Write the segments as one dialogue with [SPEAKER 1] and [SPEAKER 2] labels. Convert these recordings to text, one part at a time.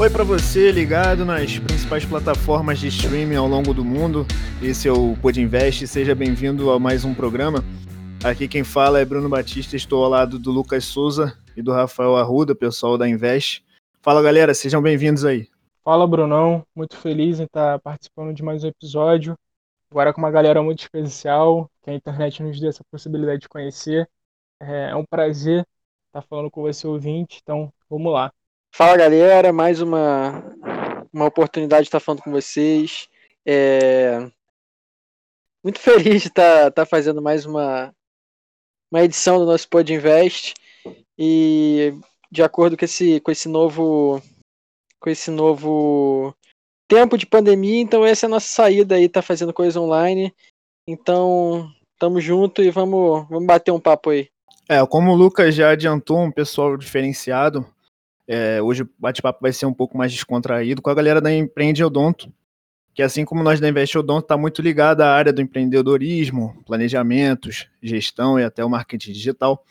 [SPEAKER 1] Oi para você ligado nas principais plataformas de streaming ao longo do mundo. Esse é o Pod Invest. Seja bem-vindo a mais um programa. Aqui quem fala é Bruno Batista. Estou ao lado do Lucas Souza e do Rafael Arruda, pessoal da Invest. Fala galera, sejam bem-vindos aí.
[SPEAKER 2] Fala Brunão, muito feliz em estar participando de mais um episódio. Agora com uma galera muito especial, que a internet nos deu essa possibilidade de conhecer. É um prazer estar falando com você ouvinte, então vamos lá.
[SPEAKER 3] Fala galera, mais uma, uma oportunidade de estar falando com vocês. É... Muito feliz de estar, estar fazendo mais uma, uma edição do nosso Pod Invest. E de acordo com esse, com esse novo com esse novo tempo de pandemia, então essa é a nossa saída aí, tá fazendo coisa online. Então, tamo junto e vamos, vamos bater um papo aí.
[SPEAKER 1] É, como o Lucas já adiantou, um pessoal diferenciado, é, hoje o bate-papo vai ser um pouco mais descontraído com a galera da Empreende Odonto, que assim como nós da Invest Odonto, está muito ligada à área do empreendedorismo, planejamentos, gestão e até o marketing digital,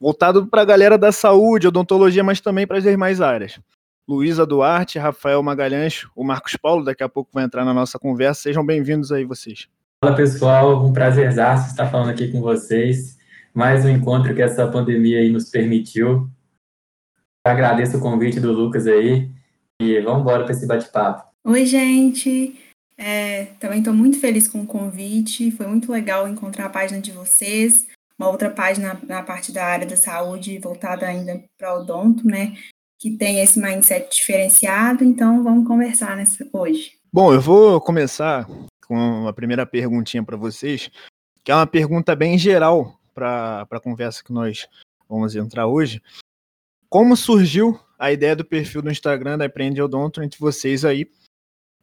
[SPEAKER 1] voltado para a galera da saúde, odontologia, mas também para as demais áreas. Luísa Duarte, Rafael Magalhães, o Marcos Paulo, daqui a pouco vai entrar na nossa conversa. Sejam bem-vindos aí vocês.
[SPEAKER 4] Fala pessoal, um prazerzaço estar falando aqui com vocês. Mais um encontro que essa pandemia aí nos permitiu. Agradeço o convite do Lucas aí e vamos embora para esse bate-papo.
[SPEAKER 5] Oi, gente. É, também estou muito feliz com o convite. Foi muito legal encontrar a página de vocês, uma outra página na parte da área da saúde, voltada ainda para o odonto, né? Que tem esse mindset diferenciado. Então, vamos conversar nessa, hoje.
[SPEAKER 1] Bom, eu vou começar com a primeira perguntinha para vocês, que é uma pergunta bem geral para a conversa que nós vamos entrar hoje. Como surgiu a ideia do perfil do Instagram da Empreende Odonto entre vocês aí?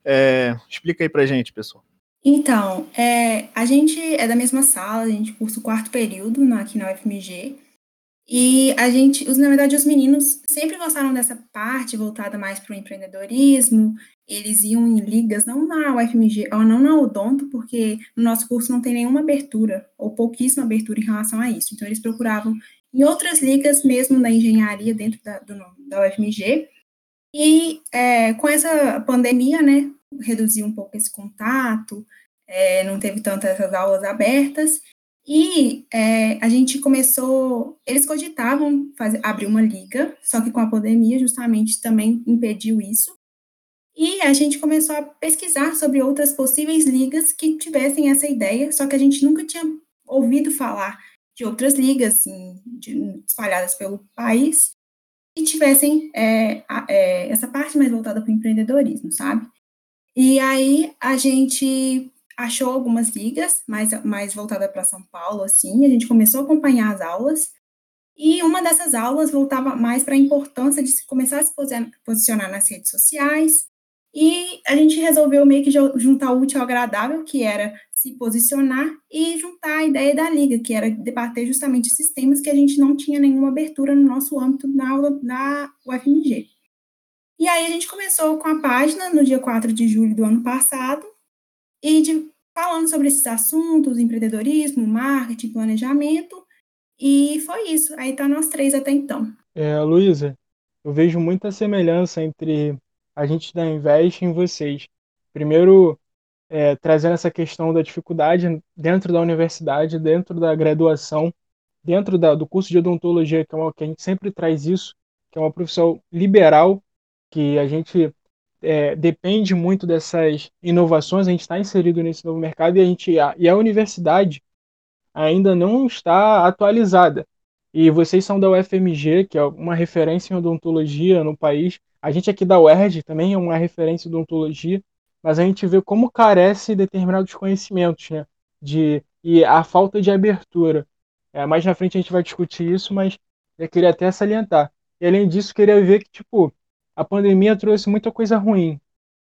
[SPEAKER 1] É, explica aí pra gente, pessoal.
[SPEAKER 5] Então, é, a gente é da mesma sala, a gente cursa o quarto período na, aqui na UFMG. E a gente, os, na verdade, os meninos sempre gostaram dessa parte voltada mais para o empreendedorismo. Eles iam em ligas, não na UFMG, ou não na Odonto, porque no nosso curso não tem nenhuma abertura, ou pouquíssima abertura em relação a isso. Então, eles procuravam em outras ligas mesmo da engenharia dentro da, do, da UFMG. E é, com essa pandemia, né, reduziu um pouco esse contato, é, não teve tantas aulas abertas, e é, a gente começou, eles cogitavam fazer, abrir uma liga, só que com a pandemia justamente também impediu isso, e a gente começou a pesquisar sobre outras possíveis ligas que tivessem essa ideia, só que a gente nunca tinha ouvido falar de outras ligas assim, de, espalhadas pelo país que tivessem é, é, essa parte mais voltada para o empreendedorismo, sabe? E aí a gente achou algumas ligas mais, mais voltada para São Paulo, assim, a gente começou a acompanhar as aulas, e uma dessas aulas voltava mais para a importância de se começar a se posicionar nas redes sociais, e a gente resolveu meio que juntar o útil ao agradável, que era se posicionar e juntar a ideia da liga, que era debater justamente esses temas que a gente não tinha nenhuma abertura no nosso âmbito na aula UFMG. E aí a gente começou com a página no dia 4 de julho do ano passado, e de, falando sobre esses assuntos, empreendedorismo, marketing, planejamento, e foi isso. Aí tá nós três até então.
[SPEAKER 2] É, Luísa, eu vejo muita semelhança entre a gente da Invest em vocês. Primeiro, é, trazendo essa questão da dificuldade dentro da universidade, dentro da graduação, dentro da, do curso de odontologia, que é uma que a gente sempre traz isso, que é uma profissão liberal, que a gente é, depende muito dessas inovações, a gente está inserido nesse novo mercado e a, gente, a, e a universidade ainda não está atualizada. E vocês são da UFMG, que é uma referência em odontologia no país. A gente aqui da UERJ também é uma referência em odontologia mas a gente vê como carece determinados conhecimentos, né? De, e a falta de abertura. É, mais na frente a gente vai discutir isso, mas eu queria até salientar. E além disso, queria ver que, tipo, a pandemia trouxe muita coisa ruim,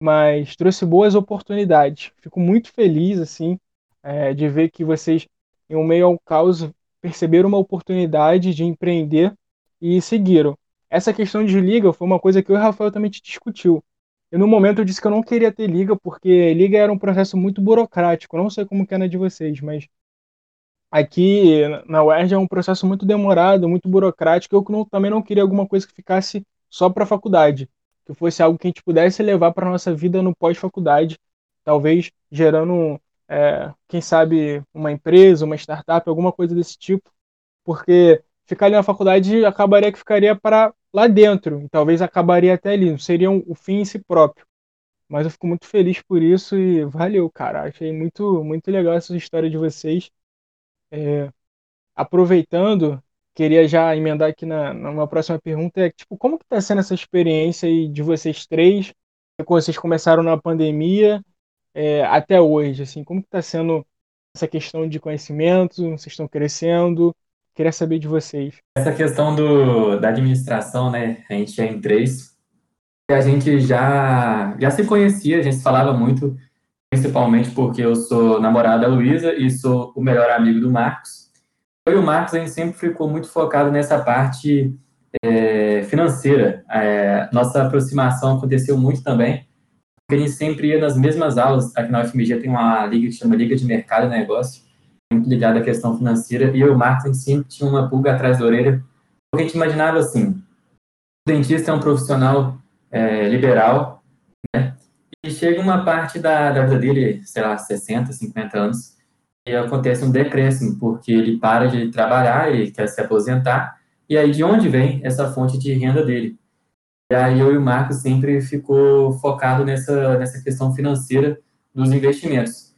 [SPEAKER 2] mas trouxe boas oportunidades. Fico muito feliz, assim, é, de ver que vocês, em meio ao caos, perceberam uma oportunidade de empreender e seguiram. Essa questão de liga foi uma coisa que eu e o Rafael também discutiu. E no momento eu disse que eu não queria ter liga, porque liga era um processo muito burocrático. Eu não sei como que é na de vocês, mas aqui na UERJ é um processo muito demorado, muito burocrático. Eu não, também não queria alguma coisa que ficasse só para a faculdade. que fosse algo que a gente pudesse levar para nossa vida no pós-faculdade, talvez gerando, é, quem sabe, uma empresa, uma startup, alguma coisa desse tipo, porque ficar ali na faculdade acabaria que ficaria para lá dentro, e talvez acabaria até ali, não seria um, o fim em si próprio. Mas eu fico muito feliz por isso e valeu, cara. Achei muito, muito legal essa história de vocês. É, aproveitando, queria já emendar aqui na, numa próxima pergunta, é tipo, como que tá sendo essa experiência aí de vocês três, quando vocês começaram na pandemia é, até hoje, assim, como que tá sendo essa questão de conhecimento, vocês estão crescendo, queria saber de vocês.
[SPEAKER 4] Essa questão do, da administração, né, a gente é em três, a gente já, já se conhecia, a gente falava muito, principalmente porque eu sou namorado da Luísa e sou o melhor amigo do Marcos, eu e o Marcos, a gente sempre ficou muito focado nessa parte é, financeira. É, nossa aproximação aconteceu muito também, porque a gente sempre ia nas mesmas aulas. Aqui na UFMG tem uma liga que chama Liga de Mercado e Negócio, muito ligada à questão financeira, e eu e o gente sempre tinha uma pulga atrás da orelha, porque a gente imaginava assim, o dentista é um profissional é, liberal, né? E chega uma parte da, da vida dele, sei lá, 60, 50 anos, e acontece um decréscimo, porque ele para de trabalhar, ele quer se aposentar, e aí de onde vem essa fonte de renda dele? E aí eu e o Marcos sempre ficou focado nessa, nessa questão financeira dos investimentos.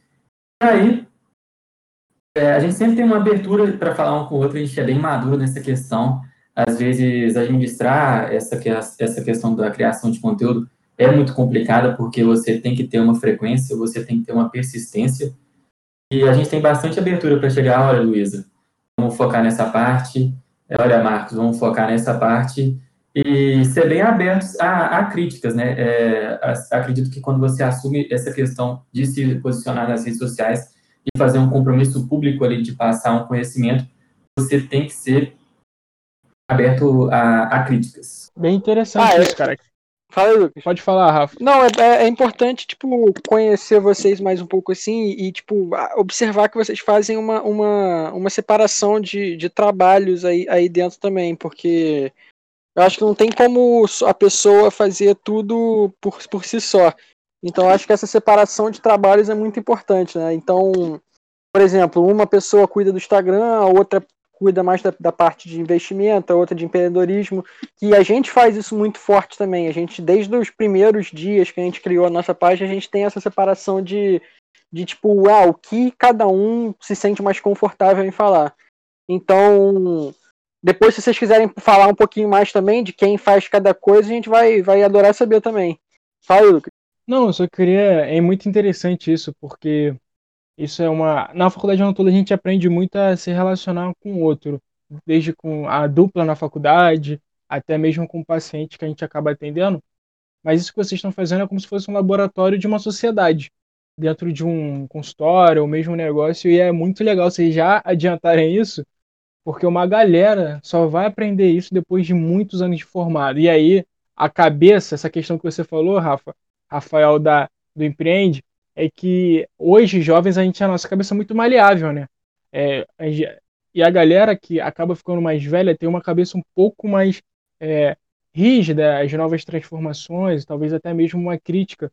[SPEAKER 4] E aí, é, a gente sempre tem uma abertura para falar um com o outro, a gente é bem maduro nessa questão. Às vezes, administrar essa, essa questão da criação de conteúdo é muito complicada, porque você tem que ter uma frequência, você tem que ter uma persistência, e a gente tem bastante abertura para chegar, olha, Luísa, vamos focar nessa parte, olha, Marcos, vamos focar nessa parte, e ser bem abertos a, a críticas, né? É, acredito que quando você assume essa questão de se posicionar nas redes sociais e fazer um compromisso público ali de passar um conhecimento, você tem que ser aberto a, a críticas.
[SPEAKER 2] Bem interessante ah, isso, cara.
[SPEAKER 3] Fala aí, Lucas.
[SPEAKER 2] Pode falar, Rafa.
[SPEAKER 3] Não, é, é, é, importante, tipo, conhecer vocês mais um pouco assim e, tipo, observar que vocês fazem uma, uma, uma separação de, de trabalhos aí, aí dentro também, porque eu acho que não tem como a pessoa fazer tudo por, por si só. Então, acho que essa separação de trabalhos é muito importante, né? Então, por exemplo, uma pessoa cuida do Instagram, a outra cuida mais da, da, parte de investimento, a outra de empreendedorismo, e a gente faz isso muito forte também. A gente, desde os primeiros dias que a gente criou a nossa página, a gente tem essa separação de, de tipo, ah, o que cada um se sente mais confortável em falar. Então, depois, se vocês quiserem falar um pouquinho mais também de quem faz cada coisa, a gente vai, vai adorar saber também. Fala, Lucas.
[SPEAKER 2] Não, eu só queria. É muito interessante isso, porque isso é uma. Na faculdade toda a gente aprende muito a se relacionar com o outro, desde com a dupla na faculdade, até mesmo com o paciente que a gente acaba atendendo. Mas isso que vocês estão fazendo é como se fosse um laboratório de uma sociedade, dentro de um consultório ou mesmo um negócio, e é muito legal vocês já adiantarem isso, porque uma galera só vai aprender isso depois de muitos anos de formado. E aí, a cabeça, essa questão que você falou, Rafa, Rafael da, do Empreende, é que hoje, jovens, a gente a nossa cabeça muito maleável, né? É, e a galera que acaba ficando mais velha tem uma cabeça um pouco mais é, rígida às novas transformações, talvez até mesmo uma crítica.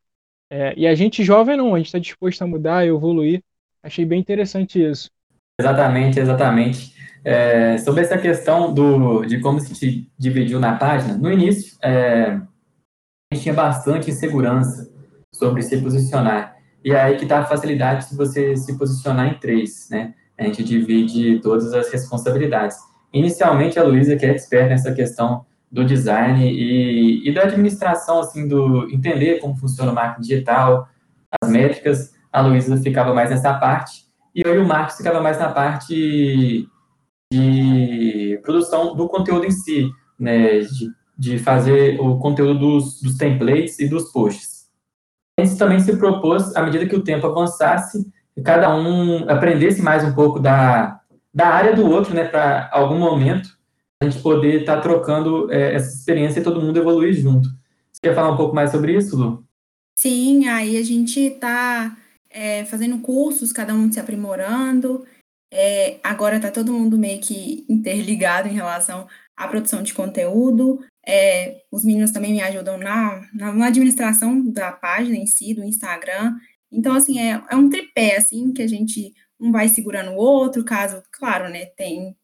[SPEAKER 2] É, e a gente jovem não, a gente está disposto a mudar, a evoluir. Achei bem interessante isso.
[SPEAKER 4] Exatamente, exatamente. É, sobre essa questão do, de como se dividiu na página, no início é, a tinha bastante insegurança sobre se posicionar. E aí que está a facilidade de você se posicionar em três, né? A gente divide todas as responsabilidades. Inicialmente, a Luísa, que é expert nessa questão do design e, e da administração, assim, do entender como funciona o marketing digital, as métricas, a Luísa ficava mais nessa parte, e eu e o Marcos ficava mais na parte de produção do conteúdo em si, né, de, de fazer o conteúdo dos, dos templates e dos posts a gente também se propôs, à medida que o tempo avançasse, cada um aprendesse mais um pouco da, da área do outro, né, para algum momento a gente poder estar tá trocando é, essa experiência e todo mundo evoluir junto. Você quer falar um pouco mais sobre isso, Lu?
[SPEAKER 5] Sim, aí a gente está é, fazendo cursos, cada um se aprimorando. É, agora está todo mundo meio que interligado em relação à produção de conteúdo. É, os meninos também me ajudam na, na, administração da página em si, do Instagram. Então, assim, é, é um tripé, assim, que a gente um vai segurando o outro, caso, claro, né, tem,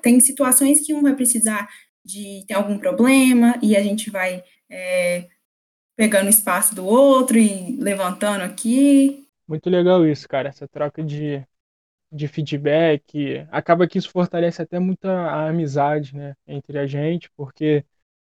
[SPEAKER 5] tem situações que um vai precisar de ter algum problema e a gente vai é, pegando espaço do outro e levantando aqui.
[SPEAKER 2] Muito legal isso, cara, essa troca de, de feedback. Acaba que isso fortalece até muito a amizade, né, entre a gente, porque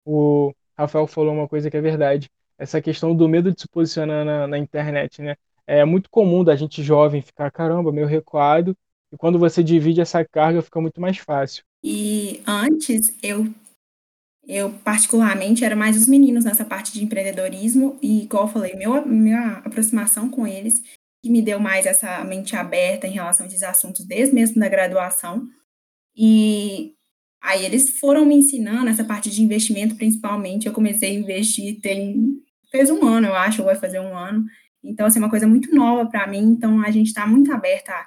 [SPEAKER 2] o Rafael falou uma coisa que é verdade. Essa questão do medo de se posicionar na, na internet, né? É muito comum da gente jovem ficar, caramba, meio recuado, e quando você divide essa carga fica muito mais fácil.
[SPEAKER 5] E antes eu eu, particularmente, era mais os meninos nessa parte de empreendedorismo, e, igual eu falei, meu, minha aproximação com eles, que me deu mais essa mente aberta em relação a esses assuntos, desde mesmo da graduação. E aí eles foram me ensinando essa parte de investimento, principalmente. Eu comecei a investir tem. fez um ano, eu acho, ou vai fazer um ano. Então, assim, é uma coisa muito nova para mim. Então, a gente está muito aberta a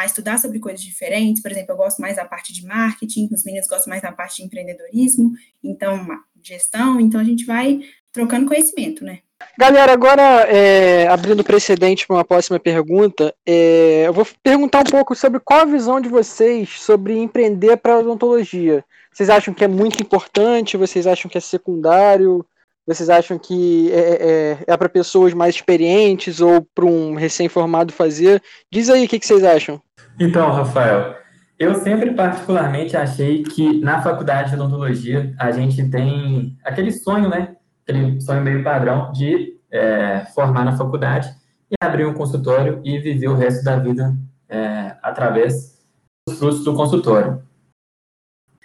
[SPEAKER 5] a estudar sobre coisas diferentes. Por exemplo, eu gosto mais da parte de marketing, os meninos gostam mais da parte de empreendedorismo, então, gestão. Então, a gente vai trocando conhecimento, né?
[SPEAKER 3] Galera, agora é, abrindo precedente para uma próxima pergunta, é, eu vou perguntar um pouco sobre qual a visão de vocês sobre empreender para odontologia. Vocês acham que é muito importante? Vocês acham que é secundário? Vocês acham que é, é, é para pessoas mais experientes ou para um recém-formado fazer? Diz aí o que, que vocês acham.
[SPEAKER 4] Então, Rafael, eu sempre particularmente achei que na faculdade de odontologia a gente tem aquele sonho, né? Aquele sonho meio padrão de é, formar na faculdade e abrir um consultório e viver o resto da vida é, através dos frutos do consultório.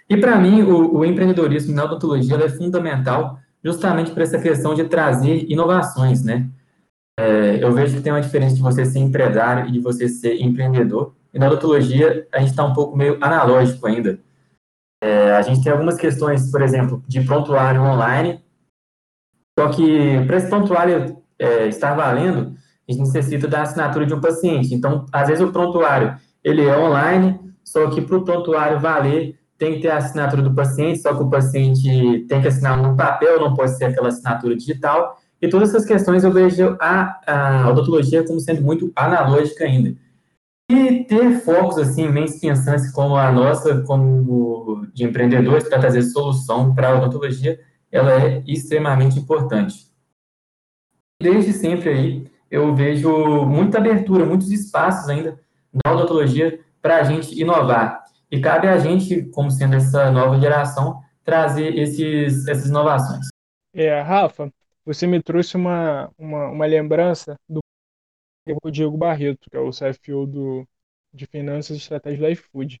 [SPEAKER 4] E para mim, o, o, empreendedorismo na odontologia é fundamental justamente para essa questão de trazer inovações, né? É, eu vejo que tem uma diferença de você ser empresário e de você ser empreendedor. E na odontologia, a gente está um pouco meio analógico ainda. É, a gente tem algumas questões, por exemplo, de prontuário online, só que para esse prontuário é, estar valendo, a gente necessita da assinatura de um paciente. Então, às vezes o prontuário ele é online, só que para o prontuário valer, tem que ter a assinatura do paciente, só que o paciente tem que assinar no papel, não pode ser aquela assinatura digital. E todas essas questões eu vejo a, a odontologia como sendo muito analógica ainda. E ter focos assim, mentes pensantes como a nossa, como de empreendedores, para trazer solução para a odontologia, ela é extremamente importante. Desde sempre aí, eu vejo muita abertura, muitos espaços ainda na odontologia para a gente inovar. E cabe a gente, como sendo essa nova geração, trazer esses, essas inovações.
[SPEAKER 2] É, Rafa, você me trouxe uma, uma, uma lembrança do Diego Barreto, que é o CFO do, de Finanças e Estratégias do iFood.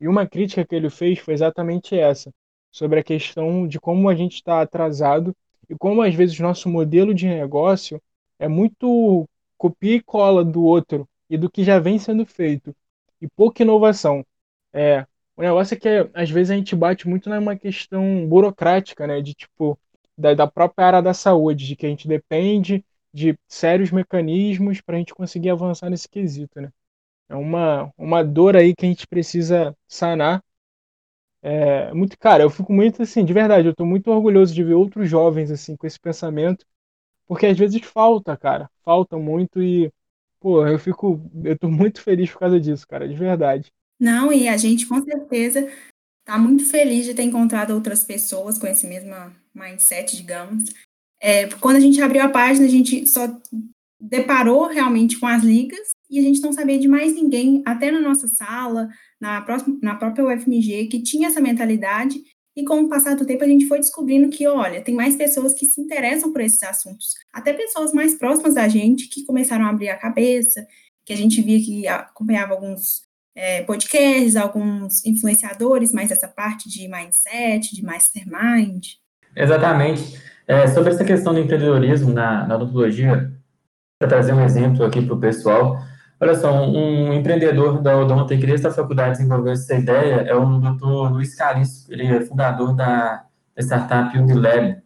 [SPEAKER 2] E uma crítica que ele fez foi exatamente essa, sobre a questão de como a gente está atrasado e como às vezes nosso modelo de negócio é muito copia e cola do outro e do que já vem sendo feito e pouca inovação. É, o negócio é que às vezes a gente bate muito numa questão burocrática, né? De tipo, da, da própria área da saúde, de que a gente depende de sérios mecanismos para a gente conseguir avançar nesse quesito, né? É uma, uma dor aí que a gente precisa sanar. É muito, cara, eu fico muito assim, de verdade, eu tô muito orgulhoso de ver outros jovens assim com esse pensamento, porque às vezes falta, cara, falta muito e, pô, eu fico, eu tô muito feliz por causa disso, cara, de verdade.
[SPEAKER 5] Não, e a gente com certeza está muito feliz de ter encontrado outras pessoas com esse mesmo mindset, digamos. É, quando a gente abriu a página, a gente só deparou realmente com as ligas e a gente não sabia de mais ninguém, até na nossa sala, na, próxima, na própria UFMG, que tinha essa mentalidade. E com o passar do tempo, a gente foi descobrindo que, olha, tem mais pessoas que se interessam por esses assuntos. Até pessoas mais próximas da gente que começaram a abrir a cabeça, que a gente via que acompanhava alguns é, podcasts, alguns influenciadores, mais essa parte de mindset, de mastermind.
[SPEAKER 4] Exatamente. É, sobre essa questão do empreendedorismo na, na odontologia, para trazer um exemplo aqui para o pessoal, olha só, um, um empreendedor da Odonto que da faculdade desenvolveu essa ideia é o doutor Luiz Cariço, ele é fundador da, da startup Unilab.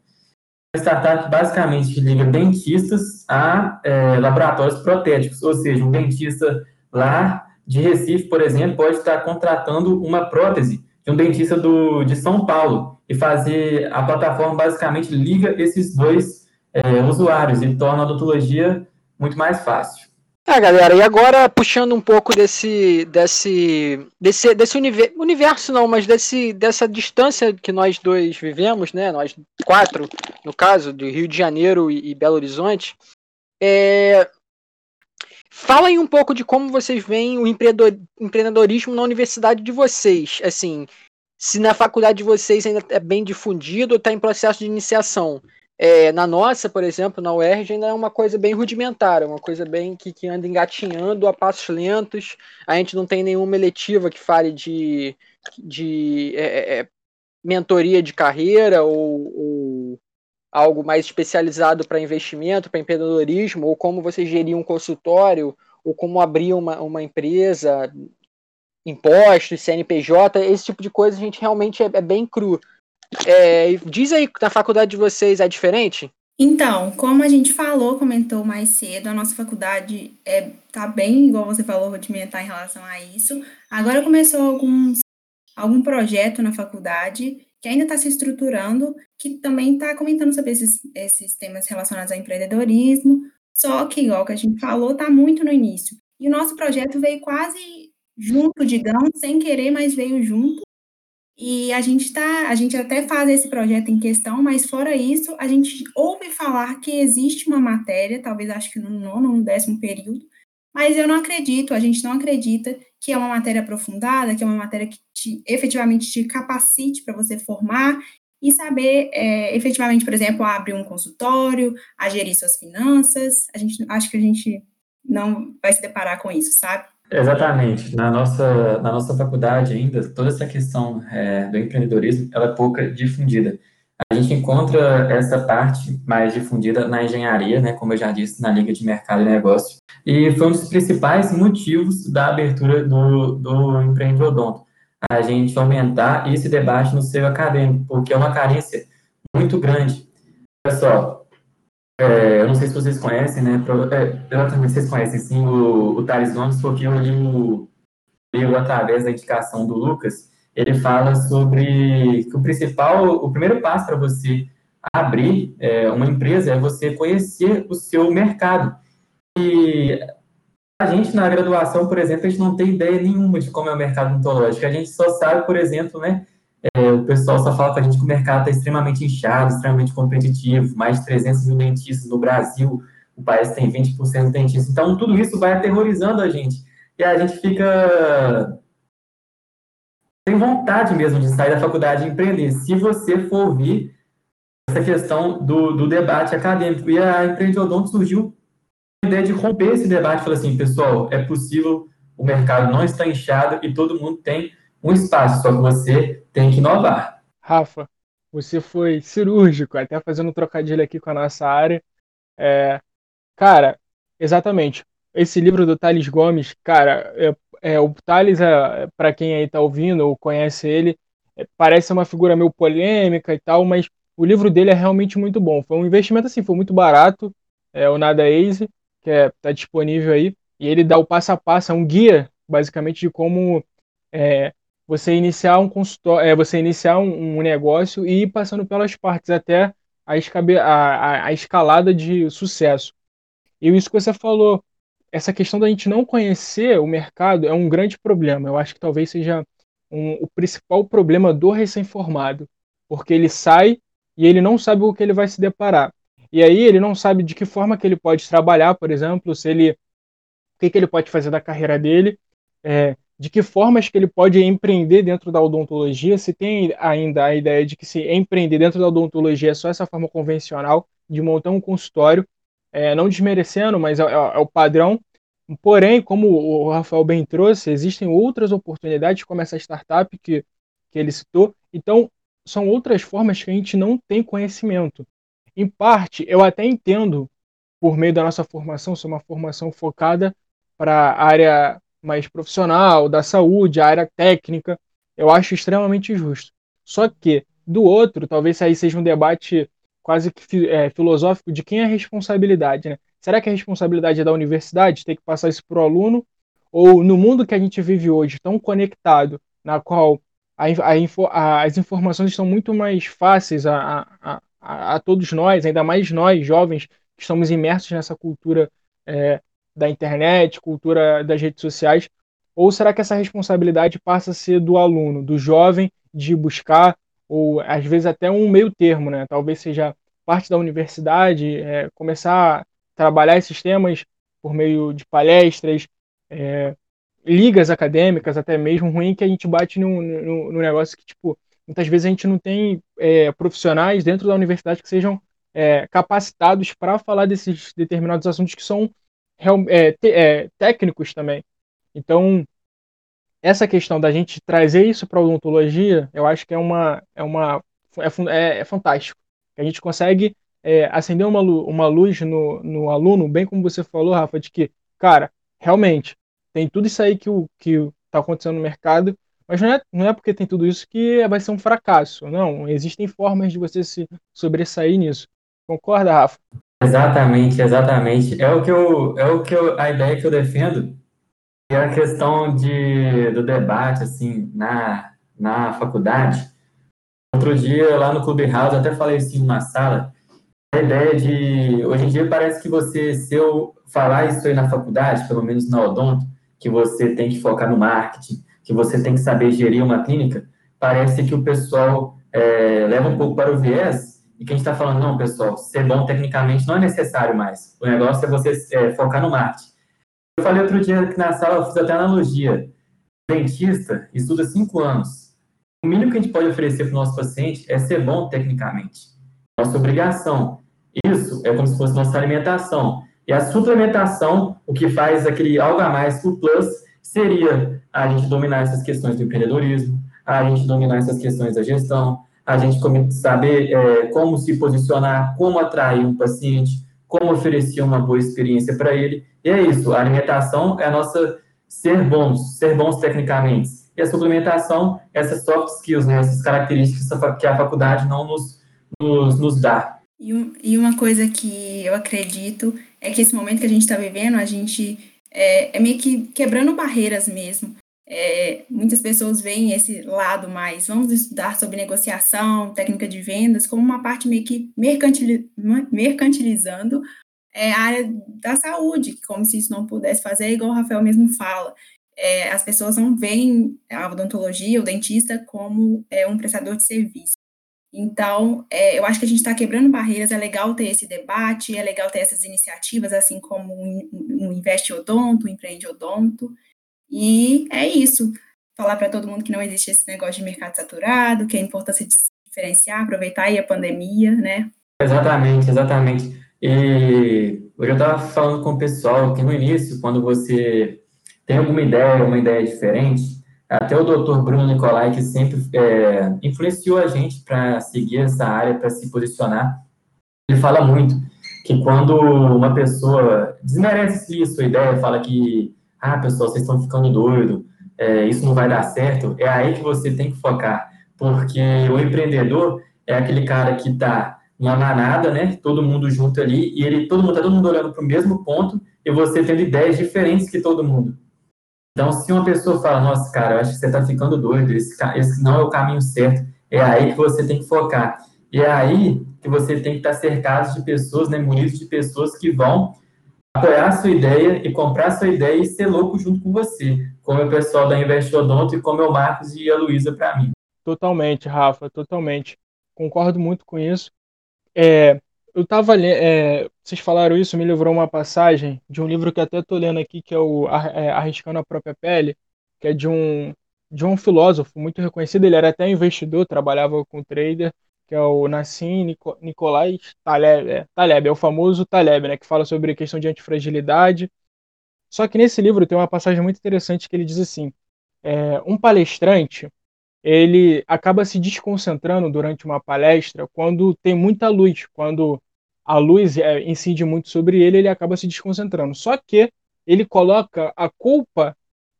[SPEAKER 4] A startup basicamente liga dentistas a é, laboratórios protéticos, ou seja, um dentista lá de Recife, por exemplo, pode estar contratando uma prótese de um dentista do, de São Paulo e fazer a plataforma basicamente liga esses dois é, usuários e torna a odontologia muito mais fácil.
[SPEAKER 3] É, galera, e agora puxando um pouco desse desse desse, desse universo, universo não, mas desse dessa distância que nós dois vivemos, né? Nós quatro, no caso, do Rio de Janeiro e, e Belo Horizonte, é, Falem um pouco de como vocês veem o empreendedorismo na universidade de vocês. Assim, se na faculdade de vocês ainda é bem difundido ou está em processo de iniciação. É, na nossa, por exemplo, na UERJ, ainda é uma coisa bem rudimentar, uma coisa bem que, que anda engatinhando a passos lentos. A gente não tem nenhuma eletiva que fale de, de é, é, é mentoria de carreira ou, ou algo mais especializado para investimento, para empreendedorismo, ou como você gerir um consultório, ou como abrir uma, uma empresa, impostos, CNPJ, esse tipo de coisa a gente realmente é, é bem cru. É, diz aí, na faculdade de vocês é diferente?
[SPEAKER 5] Então, como a gente falou, comentou mais cedo, a nossa faculdade é, tá bem, igual você falou, rudimentar em relação a isso. Agora começou alguns, algum projeto na faculdade que ainda está se estruturando, que também está comentando sobre esses, esses temas relacionados ao empreendedorismo, só que, igual que a gente falou, está muito no início. E o nosso projeto veio quase junto, digamos, sem querer, mas veio junto. E a gente tá, a gente até faz esse projeto em questão, mas fora isso, a gente ouve falar que existe uma matéria, talvez acho que no nono, no décimo período, mas eu não acredito, a gente não acredita que é uma matéria aprofundada, que é uma matéria que te, efetivamente te capacite para você formar e saber é, efetivamente, por exemplo, abrir um consultório, a gerir suas finanças. A gente acho que a gente não vai se deparar com isso, sabe?
[SPEAKER 4] Exatamente. Na nossa, na nossa faculdade ainda, toda essa questão é, do empreendedorismo, ela é pouca difundida. A gente encontra essa parte mais difundida na engenharia, né, como eu já disse, na Liga de Mercado e Negócio, e foi um dos principais motivos da abertura do, do Empreendedodonto, a gente aumentar esse debate no seio acadêmico, porque é uma carência muito grande. Pessoal, é, eu não sei se vocês conhecem, né, é, vocês conhecem sim o, o Thales Gomes, porque eu li o, li através da indicação do Lucas, ele fala sobre que o principal, o primeiro passo para você abrir é, uma empresa é você conhecer o seu mercado. E a gente, na graduação, por exemplo, a gente não tem ideia nenhuma de como é o mercado odontológico. A gente só sabe, por exemplo, né, é, o pessoal só fala para a gente que o mercado está extremamente inchado, extremamente competitivo, mais de 300 mil dentistas no Brasil, o país tem 20% de dentistas. Então, tudo isso vai aterrorizando a gente. E a gente fica tem vontade mesmo de sair da faculdade e empreender, se você for ouvir essa questão do, do debate acadêmico. E a Empreendedodonto surgiu a ideia de romper esse debate, falar assim, pessoal, é possível, o mercado não está inchado e todo mundo tem um espaço, só que você tem que inovar.
[SPEAKER 2] Rafa, você foi cirúrgico, até fazendo um trocadilho aqui com a nossa área. É, cara, exatamente. Esse livro do Thales Gomes, cara, é, é, o Thales, é, para quem aí está ouvindo ou conhece ele, é, parece uma figura meio polêmica e tal, mas o livro dele é realmente muito bom. Foi um investimento assim, foi muito barato, é o Nada Easy, que é, tá disponível aí, e ele dá o passo a passo, é um guia, basicamente, de como é, você iniciar um consultório, é, você iniciar um, um, negócio e ir passando pelas partes até a, a, a escalada de sucesso. E isso que você falou, essa questão da gente não conhecer o mercado é um grande problema. Eu acho que talvez seja um, o principal problema do recém-formado, porque ele sai e ele não sabe o que ele vai se deparar. E aí ele não sabe de que forma que ele pode trabalhar, por exemplo, se ele, o que, que ele pode fazer da carreira dele, é, de que formas que ele pode empreender dentro da odontologia, se tem ainda a ideia de que se empreender dentro da odontologia é só essa forma convencional de montar um consultório é, não desmerecendo, mas é, é, é, o padrão. Porém, como o Rafael bem trouxe, existem outras oportunidades, como essa startup que, que ele citou. Então, são outras formas que a gente não tem conhecimento. Em parte, eu até entendo, por meio da nossa formação, ser uma formação focada para a área mais profissional, da saúde, a área técnica, eu acho extremamente justo. Só que, do outro, talvez aí seja um debate quase que é, filosófico de quem é a responsabilidade, né? Será que a responsabilidade é da universidade ter que passar isso para o aluno? Ou no mundo que a gente vive hoje, tão conectado, na qual a, as informações estão muito mais fáceis a, a, a, a, todos nós, ainda mais nós, jovens, que estamos imersos nessa cultura é, da internet, cultura das redes sociais, ou será que essa responsabilidade passa a ser do aluno, do jovem, de buscar, ou às vezes até um meio termo, né? Talvez seja parte da universidade, é, começar a trabalhar esses temas por meio de palestras, é, ligas acadêmicas, até mesmo ruim que a gente bate no, no, no negócio que, tipo, muitas vezes a gente não tem é, profissionais dentro da universidade que sejam é, capacitados para falar desses determinados assuntos que são é, é, técnicos também. Então, essa questão da gente trazer isso para a odontologia, eu acho que é uma é uma é, é, é fantástico. A gente consegue é, acender uma, uma luz no, no aluno, bem como você falou, Rafa, de que, cara, realmente tem tudo isso aí que o que está acontecendo no mercado, mas não é, não é porque tem tudo isso que vai ser um fracasso. Não, existem formas de você se sobressair nisso. Concorda, Rafa?
[SPEAKER 4] Exatamente, exatamente. É o que eu, é o que eu, a ideia que eu defendo é a questão de, do debate assim na, na faculdade. Outro dia lá no Clube House, até falei assim numa sala, a ideia de hoje em dia parece que você se eu falar isso aí na faculdade, pelo menos na odonto, que você tem que focar no marketing, que você tem que saber gerir uma clínica, parece que o pessoal é, leva um pouco para o viés e que a gente está falando, não, pessoal, ser bom tecnicamente não é necessário mais. O negócio é você é, focar no marketing. Eu falei outro dia que na sala, eu fiz até analogia. O dentista estuda cinco anos. O mínimo que a gente pode oferecer para o nosso paciente é ser bom tecnicamente. Nossa obrigação. Isso é como se fosse nossa alimentação. E a suplementação, o que faz aquele algo a mais, o plus, seria a gente dominar essas questões do empreendedorismo, a gente dominar essas questões da gestão, a gente saber é, como se posicionar, como atrair um paciente, como oferecer uma boa experiência para ele. E é isso, a alimentação é a nossa ser bons, ser bons tecnicamente. E a suplementação, essas soft skills, né, essas características que a faculdade não nos, nos, nos dá.
[SPEAKER 5] E, uma coisa que eu acredito é que esse momento que a gente está vivendo, a gente é, é, meio que quebrando barreiras mesmo. É, muitas pessoas veem esse lado mais, vamos estudar sobre negociação, técnica de vendas, como uma parte meio que mercantilizando é, a área da saúde, como se isso não pudesse fazer, igual o Rafael mesmo fala. É, as pessoas não veem a odontologia, o dentista, como é, um prestador de serviço. Então, é, eu acho que a gente está quebrando barreiras, é legal ter esse debate, é legal ter essas iniciativas, assim como um Investe Odonto, um Empreende Odonto, e é isso. Falar para todo mundo que não existe esse negócio de mercado saturado, que é importante se diferenciar, aproveitar aí a pandemia, né?
[SPEAKER 4] Exatamente, exatamente. E hoje eu estava falando com o pessoal que no início, quando você tem alguma ideia, uma ideia diferente, até o doutor Bruno Nicolai, que sempre é, influenciou a gente para seguir essa área, para se posicionar, ele fala muito que quando uma pessoa desmerece a sua ideia, fala que, ah, pessoal, vocês estão ficando doido, é, isso não vai dar certo, é aí que você tem que focar, porque o empreendedor é aquele cara que está numa manada, né, todo mundo junto ali, e ele, todo mundo, tá todo mundo olhando para o mesmo ponto, e você tendo ideias diferentes que todo mundo. Então, se uma pessoa fala, nossa, cara, eu acho que você está ficando doido, esse, esse não é o caminho certo, é aí que você tem que focar. E é aí que você tem que estar cercado de pessoas, né, munidos de pessoas que vão apoiar sua ideia e comprar sua ideia e ser louco junto com você, como o pessoal da Invest Odonto e como o Marcos e a Luísa para mim.
[SPEAKER 2] Totalmente, Rafa, totalmente. Concordo muito com isso. É, eu tava é, vocês falaram isso, me lembrou uma passagem de um livro que até estou lendo aqui, que é o é, Arriscando a Própria Pele, que é de um, de um filósofo muito reconhecido, ele era até investidor, trabalhava com trader, que é o Nassim Nico, Nicolai Taleb, é, Taleb, é o famoso Taleb, né, que fala sobre a questão de antifragilidade. Só que nesse livro tem uma passagem muito interessante que ele diz assim, é, um palestrante, ele acaba se desconcentrando durante uma palestra quando tem muita luz, quando a luz é, incide muito sobre ele, ele acaba se desconcentrando. Só que ele coloca a culpa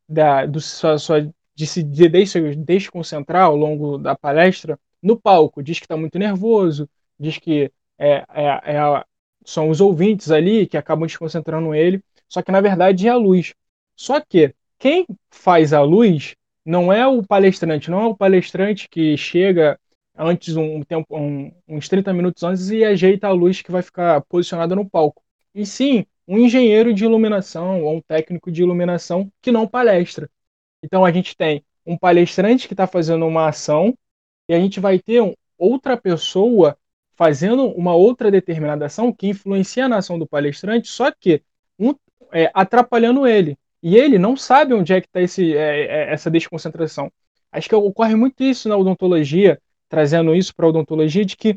[SPEAKER 2] da, do, sua, sua, de se de, de desconcentrar ao longo da palestra no palco. Diz que está muito nervoso, diz que é, é, é, são os ouvintes ali que acabam desconcentrando ele, só que na verdade é a luz. Só que quem faz a luz não é o palestrante, não é o palestrante que chega antes um tempo, um, uns 30 minutos antes e ajeita a luz que vai ficar posicionada no palco. E sim, um engenheiro de iluminação ou um técnico de iluminação que não palestra. Então a gente tem um palestrante que está fazendo uma ação e a gente vai ter outra pessoa fazendo uma outra determinada ação que influencia na ação do palestrante, só que um, é, atrapalhando ele. E ele não sabe onde é que está é, é, essa desconcentração. Acho que ocorre muito isso na odontologia, trazendo isso para a odontologia, de que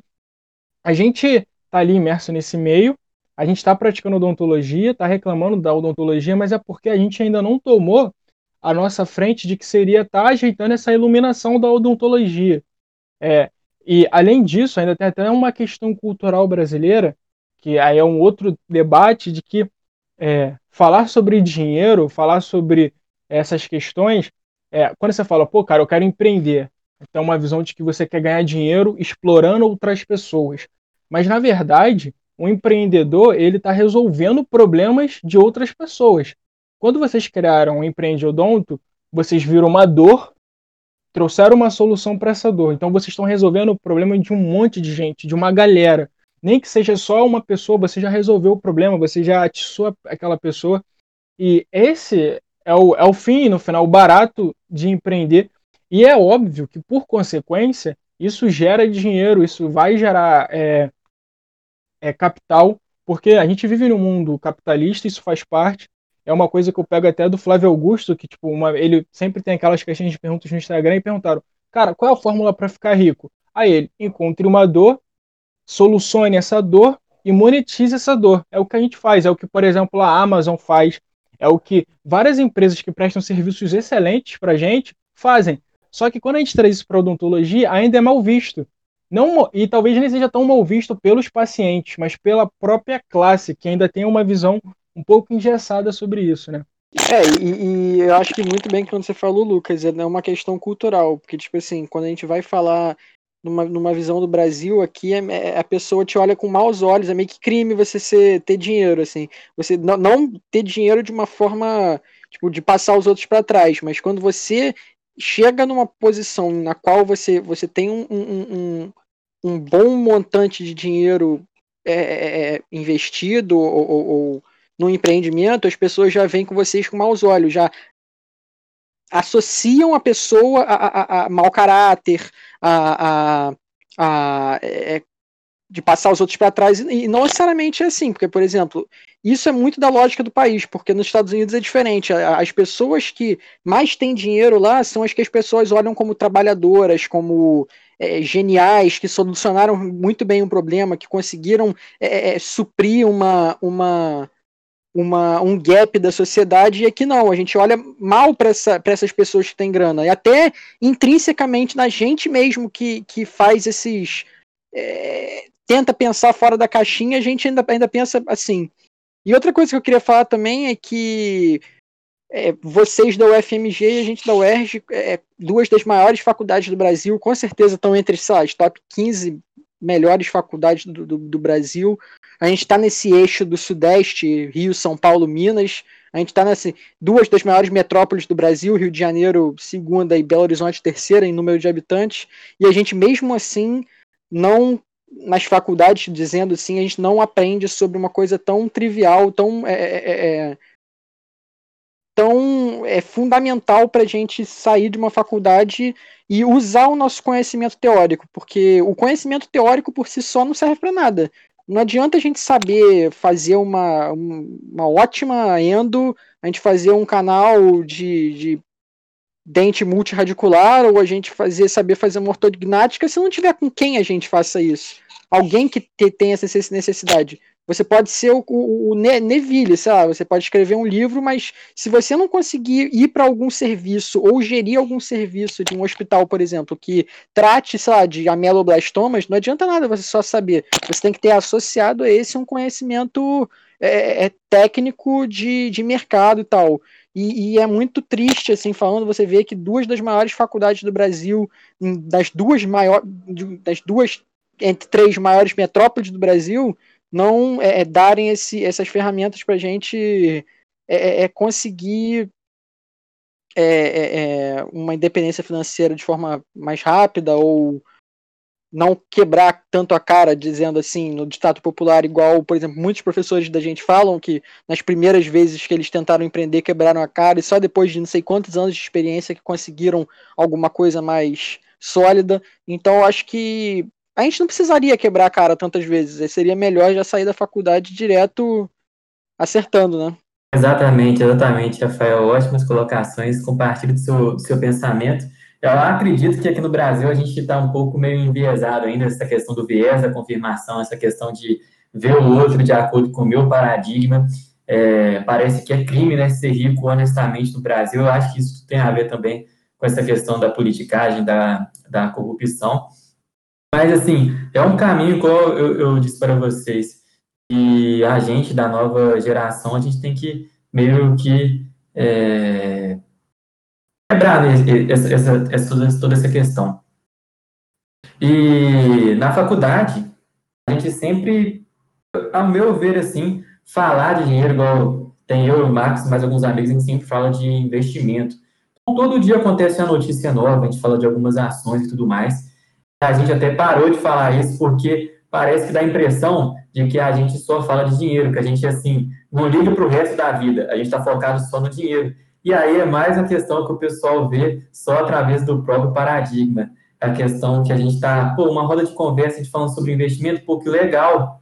[SPEAKER 2] a gente está ali imerso nesse meio, a gente está praticando odontologia, está reclamando da odontologia, mas é porque a gente ainda não tomou a nossa frente de que seria estar tá ajeitando essa iluminação da odontologia. É, e além disso, ainda tem até uma questão cultural brasileira, que aí é um outro debate de que é, falar sobre dinheiro, falar sobre essas questões, é, quando você fala, pô, cara, eu quero empreender, então uma visão de que você quer ganhar dinheiro explorando outras pessoas. Mas na verdade, o empreendedor ele está resolvendo problemas de outras pessoas. Quando vocês criaram o Empreende Odonto, vocês viram uma dor, trouxeram uma solução para essa dor. Então vocês estão resolvendo o problema de um monte de gente, de uma galera. Nem que seja só uma pessoa, você já resolveu o problema, você já atiçou aquela pessoa. E esse é o, é o fim, no final, o barato de empreender. E é óbvio que, por consequência, isso gera dinheiro, isso vai gerar é, é, capital, porque a gente vive num mundo capitalista, isso faz parte. É uma coisa que eu pego até do Flávio Augusto, que tipo, uma, ele sempre tem aquelas questões de perguntas no Instagram e perguntaram: "Cara, qual é a fórmula para ficar rico?" Aí ele: "Encontre uma dor, solucione essa dor e monetize essa dor". É o que a gente faz, é o que, por exemplo, a Amazon faz, é o que várias empresas que prestam serviços excelentes para a gente fazem. Só que quando a gente traz isso para odontologia, ainda é mal visto não e talvez nem seja tão mal visto pelos pacientes, mas pela própria classe, que ainda tem uma visão um pouco engessada sobre isso, né?
[SPEAKER 3] É, e, e, eu acho que muito bem quando você falou, Lucas, é uma questão cultural, porque, tipo assim, quando a gente vai falar numa, numa visão do Brasil aqui, é, é, a pessoa te olha com maus olhos, é meio que crime você ser, ter dinheiro, assim, você não, não ter dinheiro de uma forma, tipo, de passar os outros para trás, mas quando você chega numa posição na qual você, você tem um, um, um um bom montante de dinheiro é, é, é investido ou, ou, no empreendimento, as pessoas já vêm com vocês com maus olhos, já associam a pessoa a, a, a mau caráter, a, a, a é, de passar os outros para trás, e não necessariamente é assim, porque, por exemplo, isso é muito da lógica do país, porque nos Estados Unidos é diferente. As pessoas que mais têm dinheiro lá são as que as pessoas olham como trabalhadoras, como é, geniais, que solucionaram muito bem um problema, que conseguiram é, é, suprir uma, uma, uma, um gap da sociedade, e aqui não, a gente olha mal para essa, essas pessoas que têm grana, e até intrinsecamente na gente mesmo que, que faz esses. É, tenta pensar fora da caixinha, a gente ainda, ainda pensa assim. E outra coisa que eu queria falar também é que é, vocês da UFMG e a gente da UERJ, é, duas das maiores faculdades do Brasil, com certeza estão entre as top 15 melhores faculdades do, do, do Brasil. A gente está nesse eixo do Sudeste, Rio, São Paulo, Minas. A gente está nesse duas das maiores metrópoles do Brasil, Rio de Janeiro, segunda, e Belo Horizonte, terceira em número de habitantes. E a gente, mesmo assim, não nas faculdades, dizendo assim, a gente não aprende sobre uma coisa tão trivial, tão é, é, é, é fundamental para a gente sair de uma faculdade e usar o nosso conhecimento teórico, porque o conhecimento teórico por si só não serve para nada. Não adianta a gente saber fazer uma, uma ótima endo, a gente fazer um canal de, de dente multiradicular, ou a gente fazer saber fazer uma ortognática se não tiver com quem a gente faça isso. Alguém que te, tem essa necessidade. Você pode ser o, o, o Neville, sei lá, você pode escrever um livro, mas se você não conseguir ir para algum serviço ou gerir algum serviço de um hospital, por exemplo, que trate, sei lá, de ameloblastomas, não adianta nada você só saber. Você tem que ter associado a esse um conhecimento é, é, técnico de, de mercado e tal. E, e, é muito triste, assim, falando, você vê que duas das maiores faculdades do Brasil, das duas maiores, das duas entre três maiores metrópoles do Brasil, não é, é, darem esse, essas ferramentas para a gente é, é, é, conseguir é, uma independência financeira de forma mais rápida ou não quebrar tanto a cara, dizendo assim, no ditado popular, igual, por exemplo, muitos professores da gente falam que nas primeiras vezes que eles tentaram empreender quebraram a cara e só depois de não sei quantos anos de experiência que conseguiram alguma coisa mais sólida. Então, acho que a gente não precisaria quebrar a cara tantas vezes. Seria melhor já sair da faculdade direto acertando, né?
[SPEAKER 4] Exatamente, exatamente, Rafael. Ótimas colocações. Compartilho do seu, seu pensamento. Eu acredito que aqui no Brasil a gente está um pouco meio enviesado ainda, essa questão do viés da confirmação, essa questão de ver o outro de acordo com o meu paradigma. É, parece que é crime né, ser rico honestamente no Brasil. Eu acho que isso tem a ver também com essa questão da politicagem, da, da corrupção. Mas, assim, é um caminho, como eu, eu disse para vocês, e a gente da nova geração, a gente tem que meio que é, quebrar né, essa, essa, essa, toda essa questão. E na faculdade, a gente sempre, ao meu ver, assim, falar de dinheiro, igual tem eu, o Max, mais alguns amigos, a gente sempre fala de investimento. Então, todo dia acontece uma notícia nova, a gente fala de algumas ações e tudo mais. A gente até parou de falar isso porque parece que dá a impressão de que a gente só fala de dinheiro, que a gente, assim, não liga para o resto da vida, a gente está focado só no dinheiro. E aí é mais a questão que o pessoal vê só através do próprio paradigma. A questão que a gente está, pô, uma roda de conversa, a gente falando sobre investimento, pô, que legal.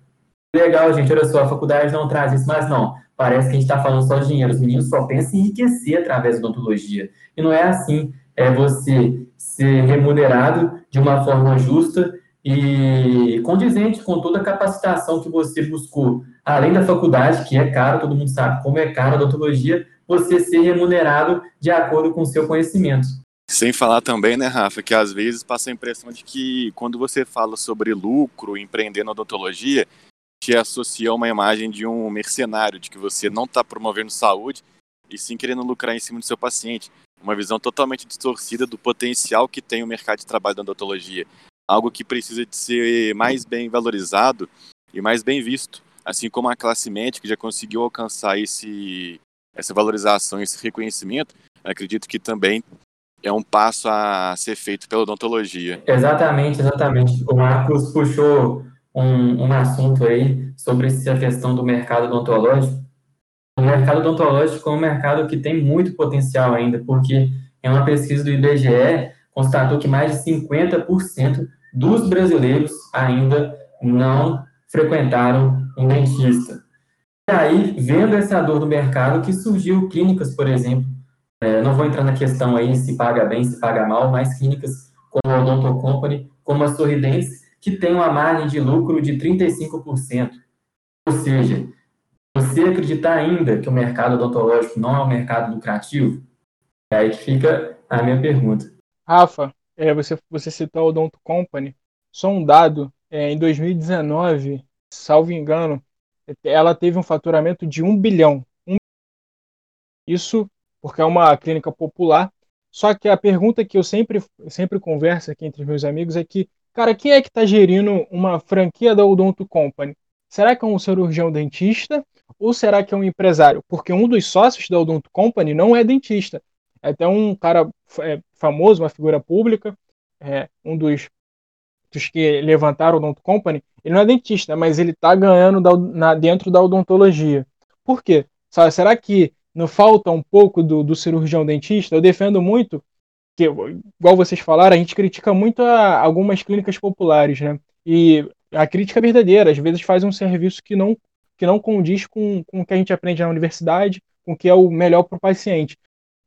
[SPEAKER 4] Legal, gente, olha só, a faculdade não traz isso, mas não. Parece que a gente está falando só de dinheiro. Os meninos só pensam em enriquecer através da odontologia. E não é assim. É você ser remunerado de uma forma justa e condizente com toda a capacitação que você buscou. Além da faculdade, que é caro, todo mundo sabe como é caro a odontologia, você ser remunerado de acordo com o seu conhecimento.
[SPEAKER 6] Sem falar também, né, Rafa, que às vezes passa a impressão de que quando você fala sobre lucro, empreender na odontologia, te associa a uma imagem de um mercenário, de que você não está promovendo saúde e sim querendo lucrar em cima do seu paciente. Uma visão totalmente distorcida do potencial que tem o mercado de trabalho da odontologia. Algo que precisa de ser mais bem valorizado e mais bem visto. Assim como a classe médica já conseguiu alcançar esse, essa valorização, esse reconhecimento, acredito que também é um passo a ser feito pela odontologia.
[SPEAKER 4] Exatamente, exatamente. O Marcos puxou um, um assunto aí sobre essa questão do mercado odontológico. O mercado odontológico é um mercado que tem muito potencial ainda, porque em uma pesquisa do IBGE constatou que mais de 50% dos brasileiros ainda não frequentaram um dentista. E aí, vendo essa dor do mercado, que surgiu clínicas, por exemplo, é, não vou entrar na questão aí se paga bem, se paga mal, mas clínicas como a Odonto Company, como a Sorridentes, que tem uma margem de lucro de 35%. Ou seja, você acreditar ainda que o mercado odontológico não é um mercado lucrativo? É aí que fica a minha pergunta.
[SPEAKER 2] Rafa, é, você, você citou a Odonto Company, só um dado, é, em 2019, salvo engano, ela teve um faturamento de um bilhão. Isso porque é uma clínica popular. Só que a pergunta que eu sempre, sempre converso aqui entre meus amigos é que, cara, quem é que está gerindo uma franquia da Odonto Company? Será que é um cirurgião dentista ou será que é um empresário? Porque um dos sócios da Odonto Company não é dentista. É até um cara é, famoso, uma figura pública, é, um dos, dos que levantaram o Odonto Company, ele não é dentista, mas ele está ganhando da, na, dentro da odontologia. Por quê? Sabe, será que não falta um pouco do, do, cirurgião dentista? Eu defendo muito, que, igual vocês falaram, a gente critica muito a, algumas clínicas populares, né? E a crítica é verdadeira, às vezes faz um serviço que não, que não condiz com, com o que a gente aprende na universidade, com o que é o melhor para o paciente.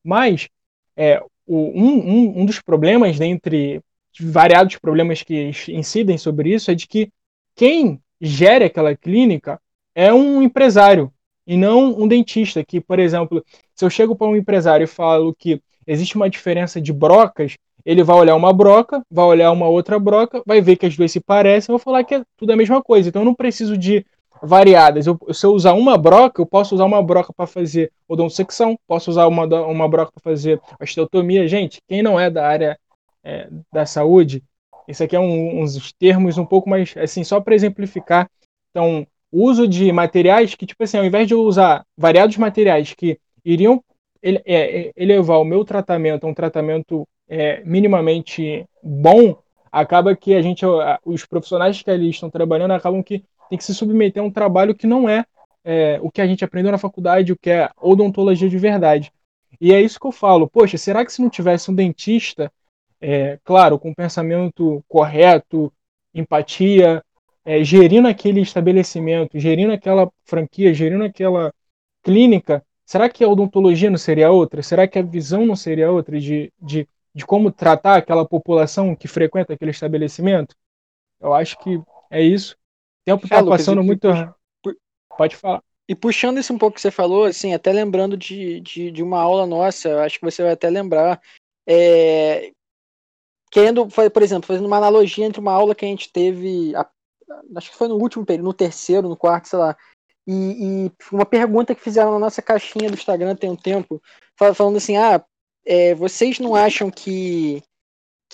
[SPEAKER 2] Mas é, o, um, um, um dos problemas, dentre variados problemas que incidem sobre isso, é de que quem gere aquela clínica é um empresário e não um dentista. Que, por exemplo, se eu chego para um empresário e falo que existe uma diferença de brocas, ele vai olhar uma broca, vai olhar uma outra broca, vai ver que as duas se parecem, eu vou falar que é tudo a mesma coisa. Então eu não preciso de variadas. Eu, se eu usar uma broca, eu posso usar uma broca para fazer odontosecção, posso usar uma, uma broca para fazer osteotomia. Gente, quem não é da área é, da saúde isso aqui é um, uns termos um pouco mais, assim, só para exemplificar. Então, uso de materiais que, tipo assim, ao invés de eu usar variados materiais que iriam ele, é, elevar o meu tratamento a um tratamento é, minimamente bom, acaba que a gente, os profissionais que ali estão trabalhando, acabam que tem que se submeter a um trabalho que não é, é o que a gente aprendeu na faculdade, o que é odontologia de verdade. E é isso que eu falo. Poxa, será que se não tivesse um dentista, é, claro, com pensamento correto, empatia, é, gerindo aquele estabelecimento, gerindo aquela franquia, gerindo aquela clínica, será que a odontologia não seria outra? Será que a visão não seria outra de, de, de como tratar aquela população que frequenta aquele estabelecimento? Eu acho que é isso. O tempo está é, passando muito. Pode falar.
[SPEAKER 3] E puxando isso um pouco que você falou, assim, até lembrando de, de, de uma aula nossa, eu acho que você vai até lembrar, é, querendo, por exemplo, fazendo uma analogia entre uma aula que a gente teve, a, acho que foi no último período, no terceiro, no quarto, sei lá, e, e, uma pergunta que fizeram na nossa caixinha do Instagram tem um tempo, falando assim, ah, é, vocês não acham que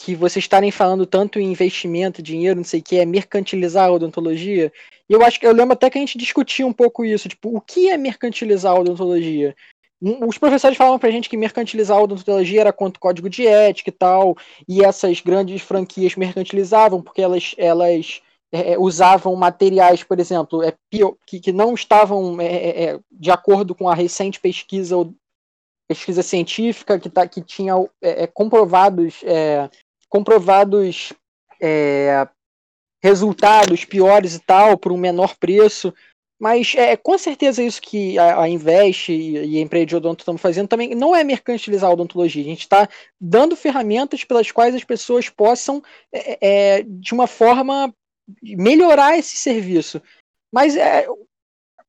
[SPEAKER 3] que vocês estarem falando tanto em investimento, dinheiro, não sei o que, é mercantilizar a odontologia? E eu acho que eu lembro até que a gente discutia um pouco isso, tipo, o que é mercantilizar a odontologia? Os professores falavam pra gente que mercantilizar a odontologia era quanto código de ética e tal, e essas grandes franquias mercantilizavam porque elas, elas é, é usavam materiais, por exemplo, é, que, que não estavam é, é, é, de acordo com a recente pesquisa pesquisa científica que, tá, que tinha é, comprovados comprovados resultados piores e tal por um menor preço. Mas é com certeza isso que a, a Invest e, e a empresa de odonto estão fazendo também não é mercantilizar a odontologia. A gente está dando ferramentas pelas quais as pessoas possam, é, é, de uma forma, melhorar esse serviço. Mas é,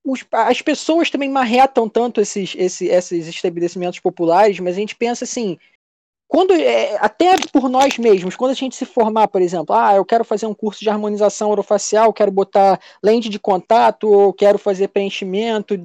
[SPEAKER 3] os, as pessoas também marretam tanto esses, esses, esses estabelecimentos populares, mas a gente pensa assim, quando é, até por nós mesmos, quando a gente se formar, por exemplo, ah, eu quero fazer um curso de harmonização orofacial, quero botar lente de contato, ou quero fazer preenchimento,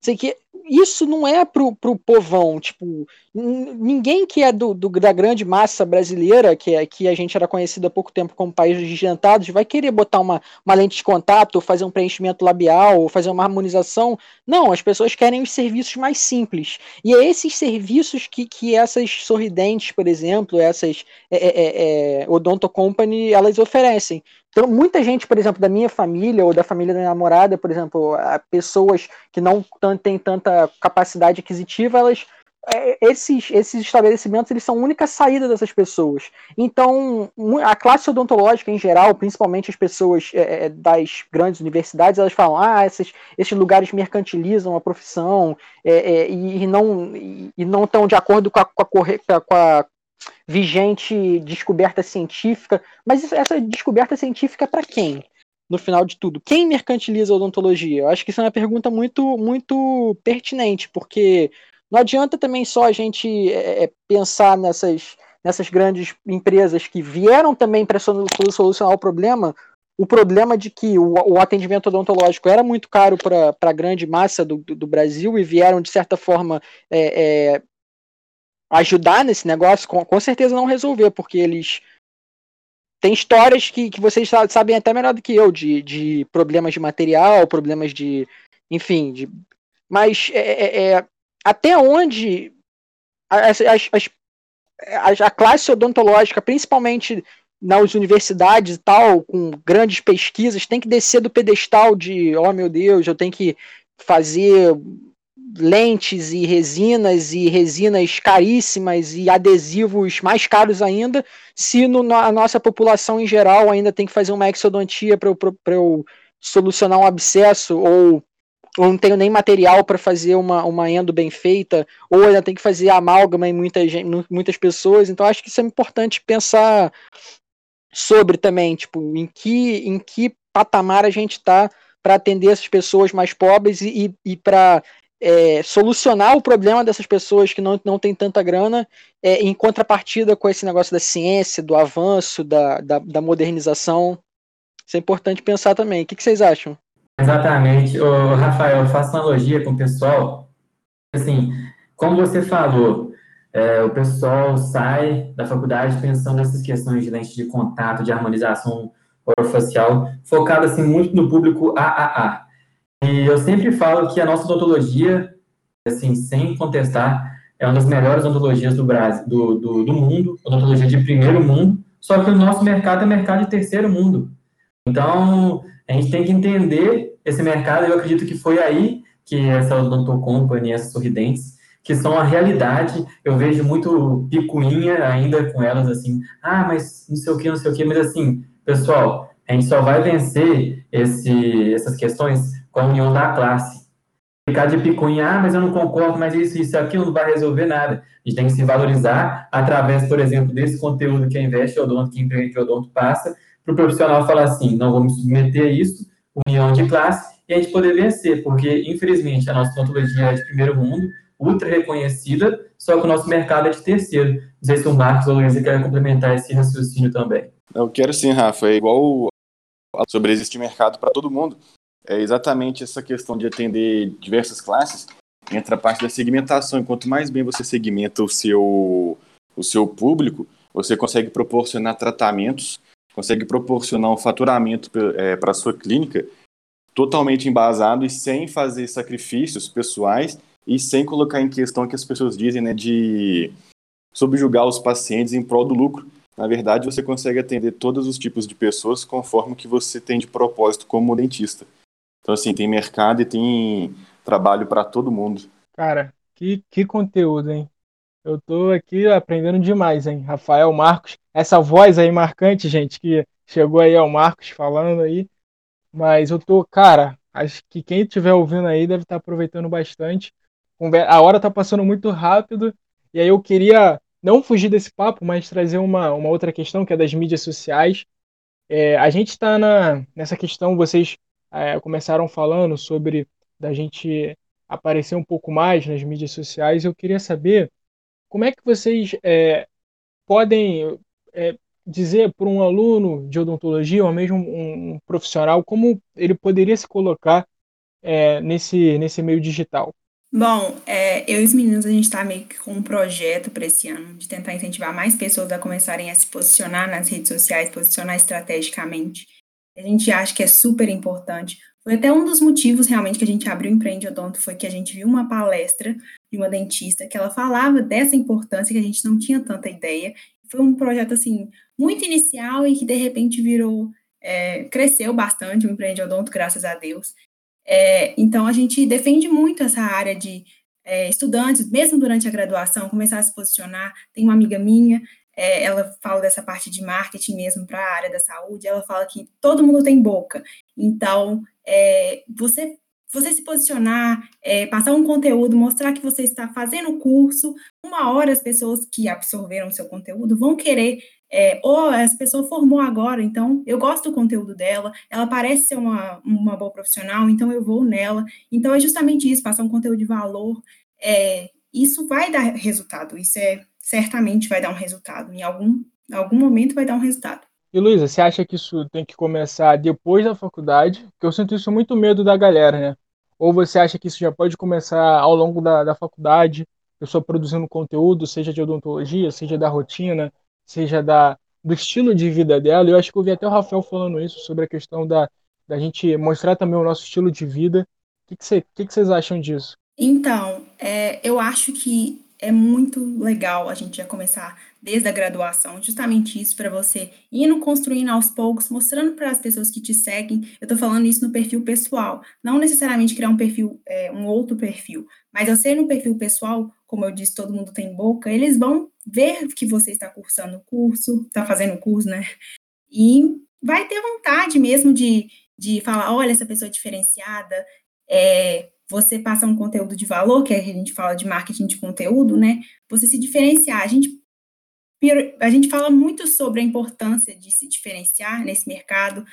[SPEAKER 3] sei que isso não é pro, pro povão, tipo, ninguém que é do, do, da grande massa brasileira, que, é, que a gente era conhecido há pouco tempo como país dos gigantados, vai querer botar uma, uma lente de contato, fazer um preenchimento labial, ou fazer uma harmonização. Não, as pessoas querem os serviços mais simples. E é esses serviços que, que essas sorridentes, por exemplo, essas é, é, é, é Odonto Company, elas oferecem. Então, muita gente, por exemplo, da minha família ou da família da minha namorada, por exemplo, pessoas que não têm tanta capacidade aquisitiva, elas esses, esses estabelecimentos eles são a única saída dessas pessoas. Então, a classe odontológica em geral, principalmente as pessoas é, é, das grandes universidades, elas falam: ah, esses, esses lugares mercantilizam a profissão é, é, e, não, e não estão de acordo com a, com a, com a vigente descoberta científica. Mas essa descoberta científica é para quem? No final de tudo, quem mercantiliza a odontologia? Eu acho que isso é uma pergunta muito, muito pertinente, porque não adianta também só a gente é, é pensar nessas, nessas grandes empresas que vieram também para solucionar o problema, o problema de que o, o atendimento odontológico era muito caro para a grande massa do, do, do, Brasil e vieram, de certa forma, é, é, ajudar nesse negócio, com, com certeza não resolver, porque eles tem histórias que, que vocês sabem até melhor do que eu, de, de problemas de material, problemas de. Enfim, de, mas é, é, é até onde as, as, as, a classe odontológica, principalmente nas universidades e tal, com grandes pesquisas, tem que descer do pedestal de, oh meu Deus, eu tenho que fazer lentes e resinas e resinas caríssimas e adesivos mais caros ainda, se no, a nossa população em geral ainda tem que fazer uma exodontia para eu, eu solucionar um abscesso ou, ou não tenho nem material para fazer uma, uma endo bem feita, ou ainda tem que fazer amálgama em muita muitas pessoas, então acho que isso é importante pensar sobre também, tipo, em que, em que patamar a gente está para atender essas pessoas mais pobres e, e, e para é, solucionar o problema dessas pessoas que não, não têm tanta grana, é, em contrapartida com esse negócio da ciência, do avanço, da, da, da modernização. Isso é importante pensar também. O que, que vocês acham?
[SPEAKER 4] Exatamente. Ô, Rafael, eu faço analogia com o pessoal. Assim, como você falou, é, o pessoal sai da faculdade pensando nessas questões de lente de contato, de harmonização orofacial, focado assim, muito no público AAA. E eu sempre falo que a nossa odontologia, assim, sem contestar, é uma das melhores odontologias do Brasil, do, do, do mundo, odontologia de primeiro mundo, só que o nosso mercado é mercado de terceiro mundo. Então, a gente tem que entender esse mercado, eu acredito que foi aí que essa Odonto Company, essas sorridentes, que são a realidade, eu vejo muito picuinha ainda com elas, assim, ah, mas não sei o que, não sei o que, mas assim, pessoal, a gente só vai vencer esse, essas questões com a união da classe. Ficar de picuinha, ah, mas eu não concordo, mas isso, isso, aquilo não vai resolver nada. A gente tem que se valorizar através, por exemplo, desse conteúdo que a Investe Odonto, que a Odonto passa, para o profissional falar assim, não vamos submeter a isso, união de classe, e a gente poder vencer, porque, infelizmente, a nossa odontologia é de primeiro mundo, ultra reconhecida, só que o nosso mercado é de terceiro. Não sei se o Marcos ou o Luiz querem complementar esse raciocínio também.
[SPEAKER 6] Eu quero sim, Rafa. É igual sobre existe mercado para todo mundo. É exatamente essa questão de atender diversas classes. Entra a parte da segmentação. Quanto mais bem você segmenta o seu, o seu público, você consegue proporcionar tratamentos, consegue proporcionar um faturamento é, para a sua clínica totalmente embasado e sem fazer sacrifícios pessoais e sem colocar em questão o que as pessoas dizem, né, de subjugar os pacientes em prol do lucro. Na verdade, você consegue atender todos os tipos de pessoas conforme o que você tem de propósito como dentista. Então, assim, tem mercado e tem trabalho para todo mundo.
[SPEAKER 2] Cara, que, que conteúdo, hein? Eu tô aqui aprendendo demais, hein? Rafael Marcos, essa voz aí marcante, gente, que chegou aí ao Marcos falando aí. Mas eu tô, cara, acho que quem estiver ouvindo aí deve estar tá aproveitando bastante. A hora tá passando muito rápido. E aí eu queria não fugir desse papo, mas trazer uma, uma outra questão, que é das mídias sociais. É, a gente está nessa questão, vocês é, começaram falando sobre da gente aparecer um pouco mais nas mídias sociais. Eu queria saber como é que vocês é, podem é, dizer para um aluno de odontologia, ou mesmo um, profissional, como ele poderia se colocar é, nesse, nesse meio digital.
[SPEAKER 5] Bom, é, eu e os meninos, a gente está meio que com um projeto para esse ano, de tentar incentivar mais pessoas a começarem a se posicionar nas redes sociais, posicionar estrategicamente. A gente acha que é super importante. Foi até um dos motivos realmente que a gente abriu o Empreende Odonto, foi que a gente viu uma palestra de uma dentista que ela falava dessa importância que a gente não tinha tanta ideia. Foi um projeto, assim, muito inicial e que de repente virou, é, cresceu bastante o Empreende Odonto, graças a Deus. É, então, a gente defende muito essa área de é, estudantes, mesmo durante a graduação, começar a se posicionar. Tem uma amiga minha, é, ela fala dessa parte de marketing mesmo para a área da saúde, ela fala que todo mundo tem boca. Então, é, você você se posicionar, é, passar um conteúdo, mostrar que você está fazendo o curso, uma hora as pessoas que absorveram o seu conteúdo vão querer é, ou essa pessoa formou agora, então eu gosto do conteúdo dela, ela parece ser uma, uma boa profissional, então eu vou nela. Então é justamente isso, passar um conteúdo de valor. É, isso vai dar resultado, isso é certamente vai dar um resultado. Em algum, algum momento vai dar um resultado.
[SPEAKER 2] E Luísa, você acha que isso tem que começar depois da faculdade? Porque eu sinto isso muito medo da galera, né? Ou você acha que isso já pode começar ao longo da, da faculdade, pessoa produzindo conteúdo, seja de odontologia, seja da rotina, seja da, do estilo de vida dela. Eu acho que eu vi até o Rafael falando isso sobre a questão da, da gente mostrar também o nosso estilo de vida. O que, que, você, que, que vocês acham disso?
[SPEAKER 5] Então, é, eu acho que é muito legal a gente já começar desde a graduação, justamente isso para você indo construindo aos poucos, mostrando para as pessoas que te seguem. Eu estou falando isso no perfil pessoal, não necessariamente criar um perfil, é, um outro perfil, mas eu ser no perfil pessoal, como eu disse, todo mundo tem boca, eles vão ver que você está cursando o curso, está fazendo o curso, né? E vai ter vontade mesmo de, de falar, olha, essa pessoa é diferenciada, é, você passa um conteúdo de valor, que a gente fala de marketing de conteúdo, né? Você se diferenciar. A gente, a gente fala muito sobre a importância de se diferenciar nesse mercado,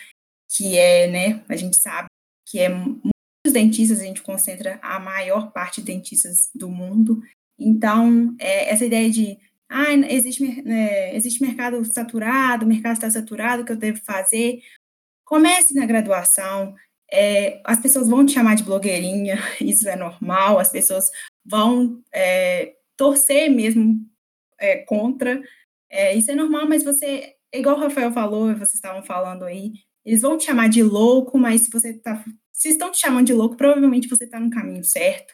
[SPEAKER 5] que é, né, a gente sabe que é muitos dentistas, a gente concentra a maior parte de dentistas do mundo. Então, é, essa ideia de ah, existe, é, existe mercado saturado, o mercado está saturado, o que eu devo fazer? Comece na graduação, é, as pessoas vão te chamar de blogueirinha, isso é normal, as pessoas vão é, torcer mesmo é, contra, é, isso é normal, mas você, igual o Rafael falou, vocês estavam falando aí, eles vão te chamar de louco, mas se você tá, se estão te chamando de louco, provavelmente você está no caminho certo.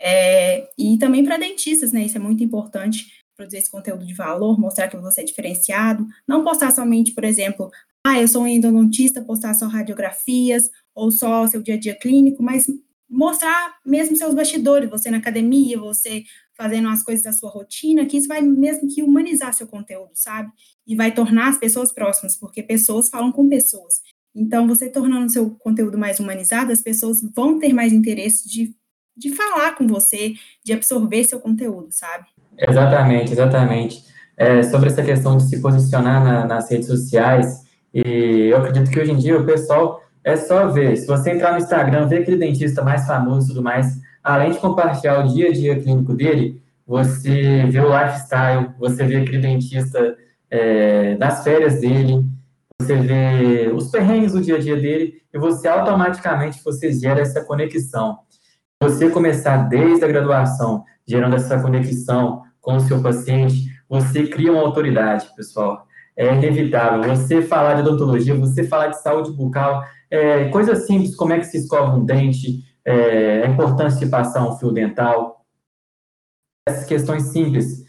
[SPEAKER 5] É, e também para dentistas, né? Isso é muito importante produzir esse conteúdo de valor, mostrar que você é diferenciado, não postar somente, por exemplo, ah, eu sou um endodontista, postar só radiografias ou só seu dia a dia clínico, mas mostrar mesmo seus bastidores, você na academia, você fazendo as coisas da sua rotina, que isso vai mesmo que humanizar seu conteúdo, sabe? E vai tornar as pessoas próximas, porque pessoas falam com pessoas. Então, você tornando seu conteúdo mais humanizado, as pessoas vão ter mais interesse de, de falar com você, de absorver seu conteúdo, sabe?
[SPEAKER 4] Exatamente, exatamente. É, sobre essa questão de se posicionar na, nas redes sociais, e eu acredito que hoje em dia o pessoal é só ver. Se você entrar no Instagram, ver aquele dentista mais famoso e tudo mais, além de compartilhar o dia a dia clínico dele, você vê o lifestyle, você vê aquele dentista é, das férias dele, você vê os perrengues do dia a dia dele e você automaticamente você gera essa conexão. Você começar desde a graduação, gerando essa conexão com o seu paciente, você cria uma autoridade, pessoal. É inevitável. Você falar de odontologia, você falar de saúde bucal, é, coisas simples, como é que se escova um dente, é, a importância de passar um fio dental. Essas questões simples.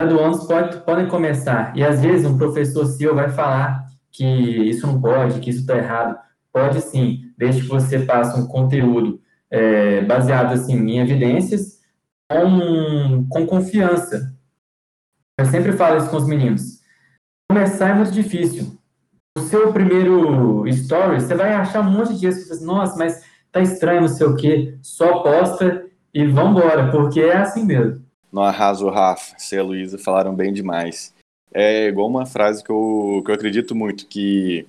[SPEAKER 4] Graduandos pode, podem começar, e às vezes um professor seu vai falar que isso não pode, que isso está errado. Pode sim, desde que você passe um conteúdo é, baseado assim, em evidências, com, com confiança. Eu sempre falo isso com os meninos. Começar é muito difícil o seu primeiro story, você vai achar um monte de dias nossa, mas tá estranho, não sei o quê. Só posta e vambora, porque é assim mesmo.
[SPEAKER 6] No arraso, Rafa, você e a Luísa falaram bem demais. É igual uma frase que eu, que eu acredito muito, que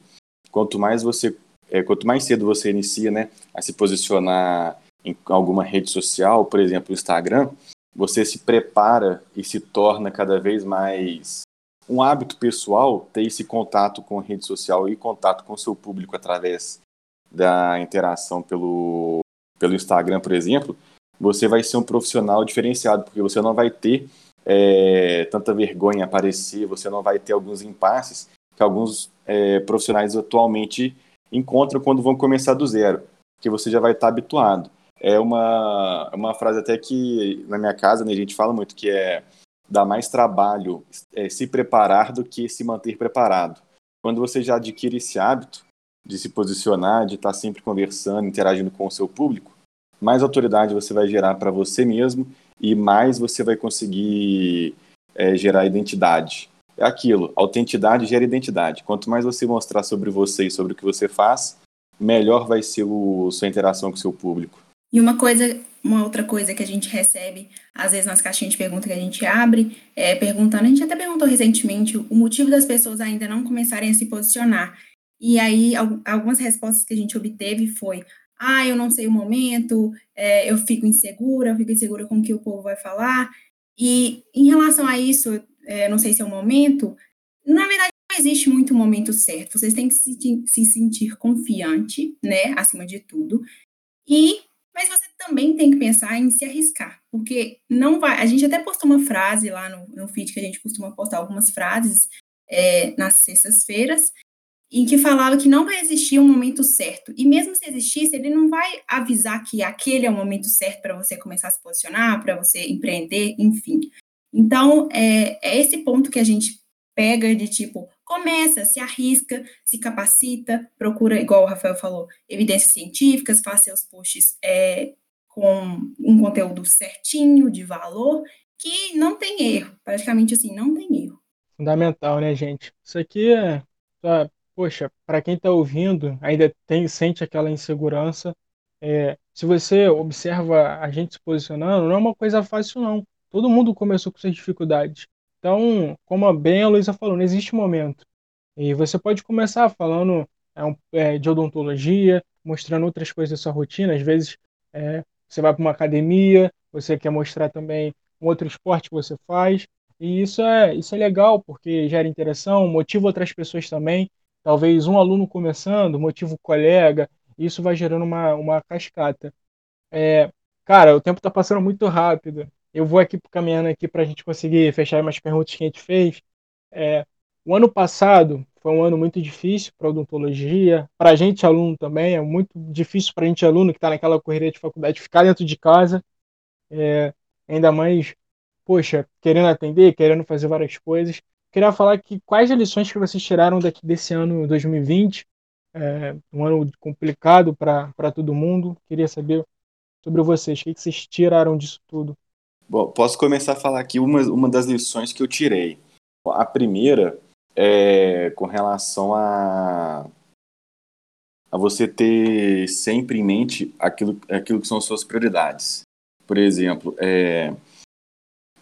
[SPEAKER 6] quanto mais você, é, quanto mais cedo você inicia, né, a se posicionar em alguma rede social, por exemplo, o Instagram, você se prepara e se torna cada vez mais um hábito pessoal ter esse contato com a rede social e contato com o seu público através da interação pelo, pelo Instagram, por exemplo, você vai ser um profissional diferenciado, porque você não vai ter é, tanta vergonha aparecer, você não vai ter alguns impasses que alguns é, profissionais atualmente encontram quando vão começar do zero, que você já vai estar habituado. É uma, uma frase até que na minha casa né, a gente fala muito, que é dá mais trabalho é, se preparar do que se manter preparado. Quando você já adquire esse hábito de se posicionar, de estar sempre conversando, interagindo com o seu público, mais autoridade você vai gerar para você mesmo e mais você vai conseguir é, gerar identidade. É aquilo, autenticidade gera identidade. Quanto mais você mostrar sobre você e sobre o que você faz, melhor vai ser a sua interação com o seu público.
[SPEAKER 5] E uma coisa, uma outra coisa que a gente recebe, às vezes nas caixinhas de pergunta que a gente abre, é perguntando, a gente até perguntou recentemente o motivo das pessoas ainda não começarem a se posicionar. E aí, algumas respostas que a gente obteve foi, ah, eu não sei o momento, é, eu fico insegura, eu fico insegura com o que o povo vai falar. E em relação a isso, é, não sei se é o momento, na verdade não existe muito momento certo. Vocês têm que se, se sentir confiante, né, acima de tudo. E mas você também tem que pensar em se arriscar, porque não vai. A gente até postou uma frase lá no, no feed que a gente costuma postar algumas frases é, nas sextas-feiras, em que falava que não vai existir um momento certo. E mesmo se existisse, ele não vai avisar que aquele é o momento certo para você começar a se posicionar, para você empreender, enfim. Então, é, é esse ponto que a gente pega de tipo, começa, se arrisca, se capacita, procura, igual o Rafael falou, evidências científicas, faz seus posts é, com um conteúdo certinho, de valor, que não tem erro, praticamente assim, não tem erro.
[SPEAKER 2] Fundamental, né, gente? Isso aqui é, tá, poxa, para quem está ouvindo, ainda tem, sente aquela insegurança, é, se você observa a gente se posicionando, não é uma coisa fácil, não. Todo mundo começou com suas dificuldades. Então, como bem a Luísa falou, não existe momento. E você pode começar falando é, é, de odontologia, mostrando outras coisas da sua rotina. Às vezes é, você vai para uma academia, você quer mostrar também um outro esporte que você faz. E isso é, isso é legal, porque gera interação, motiva outras pessoas também. Talvez um aluno começando, motiva o colega, isso vai gerando uma, uma cascata. É, cara, o tempo está passando muito rápido. Eu vou aqui caminhando aqui para a gente conseguir fechar umas perguntas que a gente fez. É, o ano passado foi um ano muito difícil para odontologia, para a gente aluno também, é muito difícil para a gente aluno que está naquela correria de faculdade ficar dentro de casa. é, ainda mais, poxa, querendo atender, querendo fazer várias coisas. Queria falar que quais lições que vocês tiraram daqui desse ano 2020, é, um ano complicado para todo mundo. Queria saber sobre vocês, o que, vocês tiraram disso tudo?
[SPEAKER 6] Bom, posso começar a falar aqui uma, uma das lições que eu tirei. A primeira é com relação a, a você ter sempre em mente aquilo, aquilo que são suas prioridades. Por exemplo, é,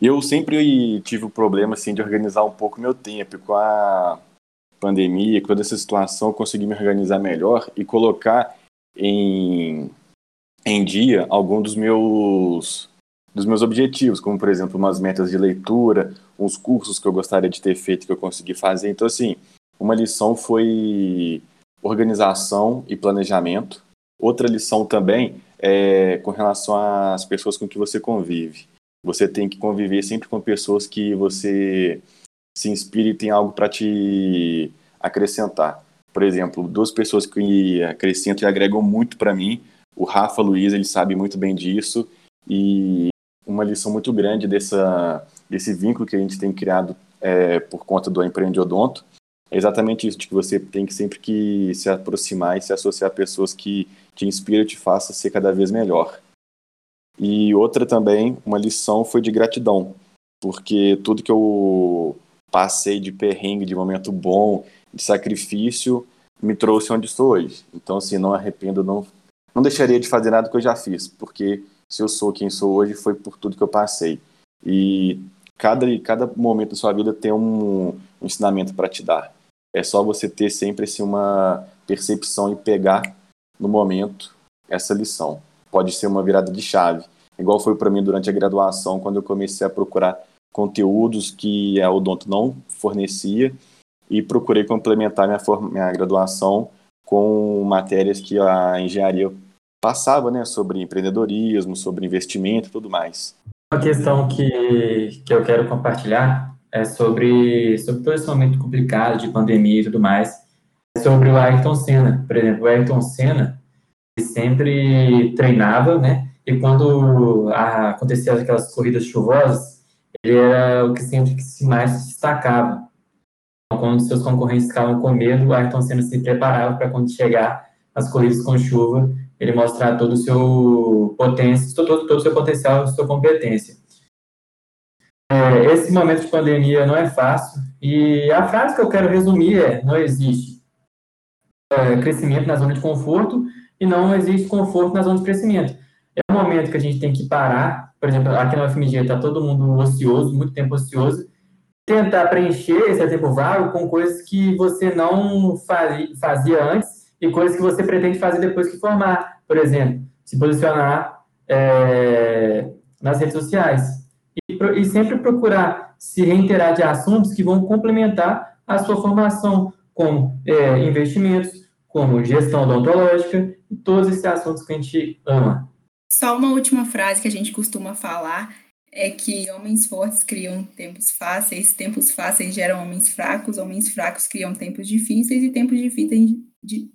[SPEAKER 6] eu sempre tive o problema assim, de organizar um pouco meu tempo. Com a pandemia, com toda essa situação, eu consegui me organizar melhor e colocar em, em dia algum dos meus dos meus objetivos, como por exemplo umas metas de leitura, uns cursos que eu gostaria de ter feito que eu consegui fazer. Então assim, uma lição foi organização e planejamento. Outra lição também é com relação às pessoas com que você convive. Você tem que conviver sempre com pessoas que você se inspire e tem algo para te acrescentar. Por exemplo, duas pessoas que acrescentam e agregam muito para mim. O Rafa Luiz, ele sabe muito bem disso. E uma lição muito grande dessa, desse vínculo que a gente tem criado é, por conta do Empreende Odonto é exatamente isso, de que você tem que sempre que se aproximar e se associar a pessoas que te inspiram e te façam ser cada vez melhor. E outra também, uma lição foi de gratidão, porque tudo que eu passei de perrengue, de momento bom, de sacrifício, me trouxe onde estou hoje. Então, assim, não arrependo, não, não deixaria de fazer nada que eu já fiz, porque se eu sou quem sou hoje, foi por tudo que eu passei. E cada, cada momento da sua vida tem um, um ensinamento para te dar. É só você ter sempre assim, uma percepção e pegar no momento essa lição. Pode ser uma virada de chave. Igual foi para mim durante a graduação, quando eu comecei a procurar conteúdos que a Odonto não fornecia e procurei complementar minha, minha graduação com matérias que a engenharia passava, né, sobre empreendedorismo, sobre investimento e tudo mais.
[SPEAKER 4] Uma questão que, que eu quero compartilhar é sobre, sobre todo esse momento complicado de pandemia e tudo mais, é sobre o Ayrton Senna. Por exemplo, o Ayrton Senna sempre treinava, né, e quando acontecia aquelas corridas chuvosas, ele era o que sempre que se mais destacava. Então, quando seus concorrentes ficavam com medo, Ayrton Senna se preparava para quando chegar as corridas com chuva, ele mostrar todo o seu potência, todo, todo o seu potencial, sua competência. É, esse momento de pandemia não é fácil e a frase que eu quero resumir é: não existe é, crescimento na zona de conforto e não existe conforto na zona de crescimento. É um momento que a gente tem que parar, por exemplo, aqui na UFMG está todo mundo ocioso, muito tempo ocioso, tentar preencher esse tempo vago com coisas que você não fazia antes e coisas que você pretende fazer depois que formar. Por exemplo, se posicionar é, nas redes sociais. E, e, sempre procurar se reiterar de assuntos que vão complementar a sua formação, como é, investimentos, como gestão odontológica e todos esses assuntos que a gente ama.
[SPEAKER 5] Só uma última frase que a gente costuma falar é que homens fortes criam tempos fáceis, tempos fáceis geram homens fracos, homens fracos criam tempos difíceis e tempos difíceis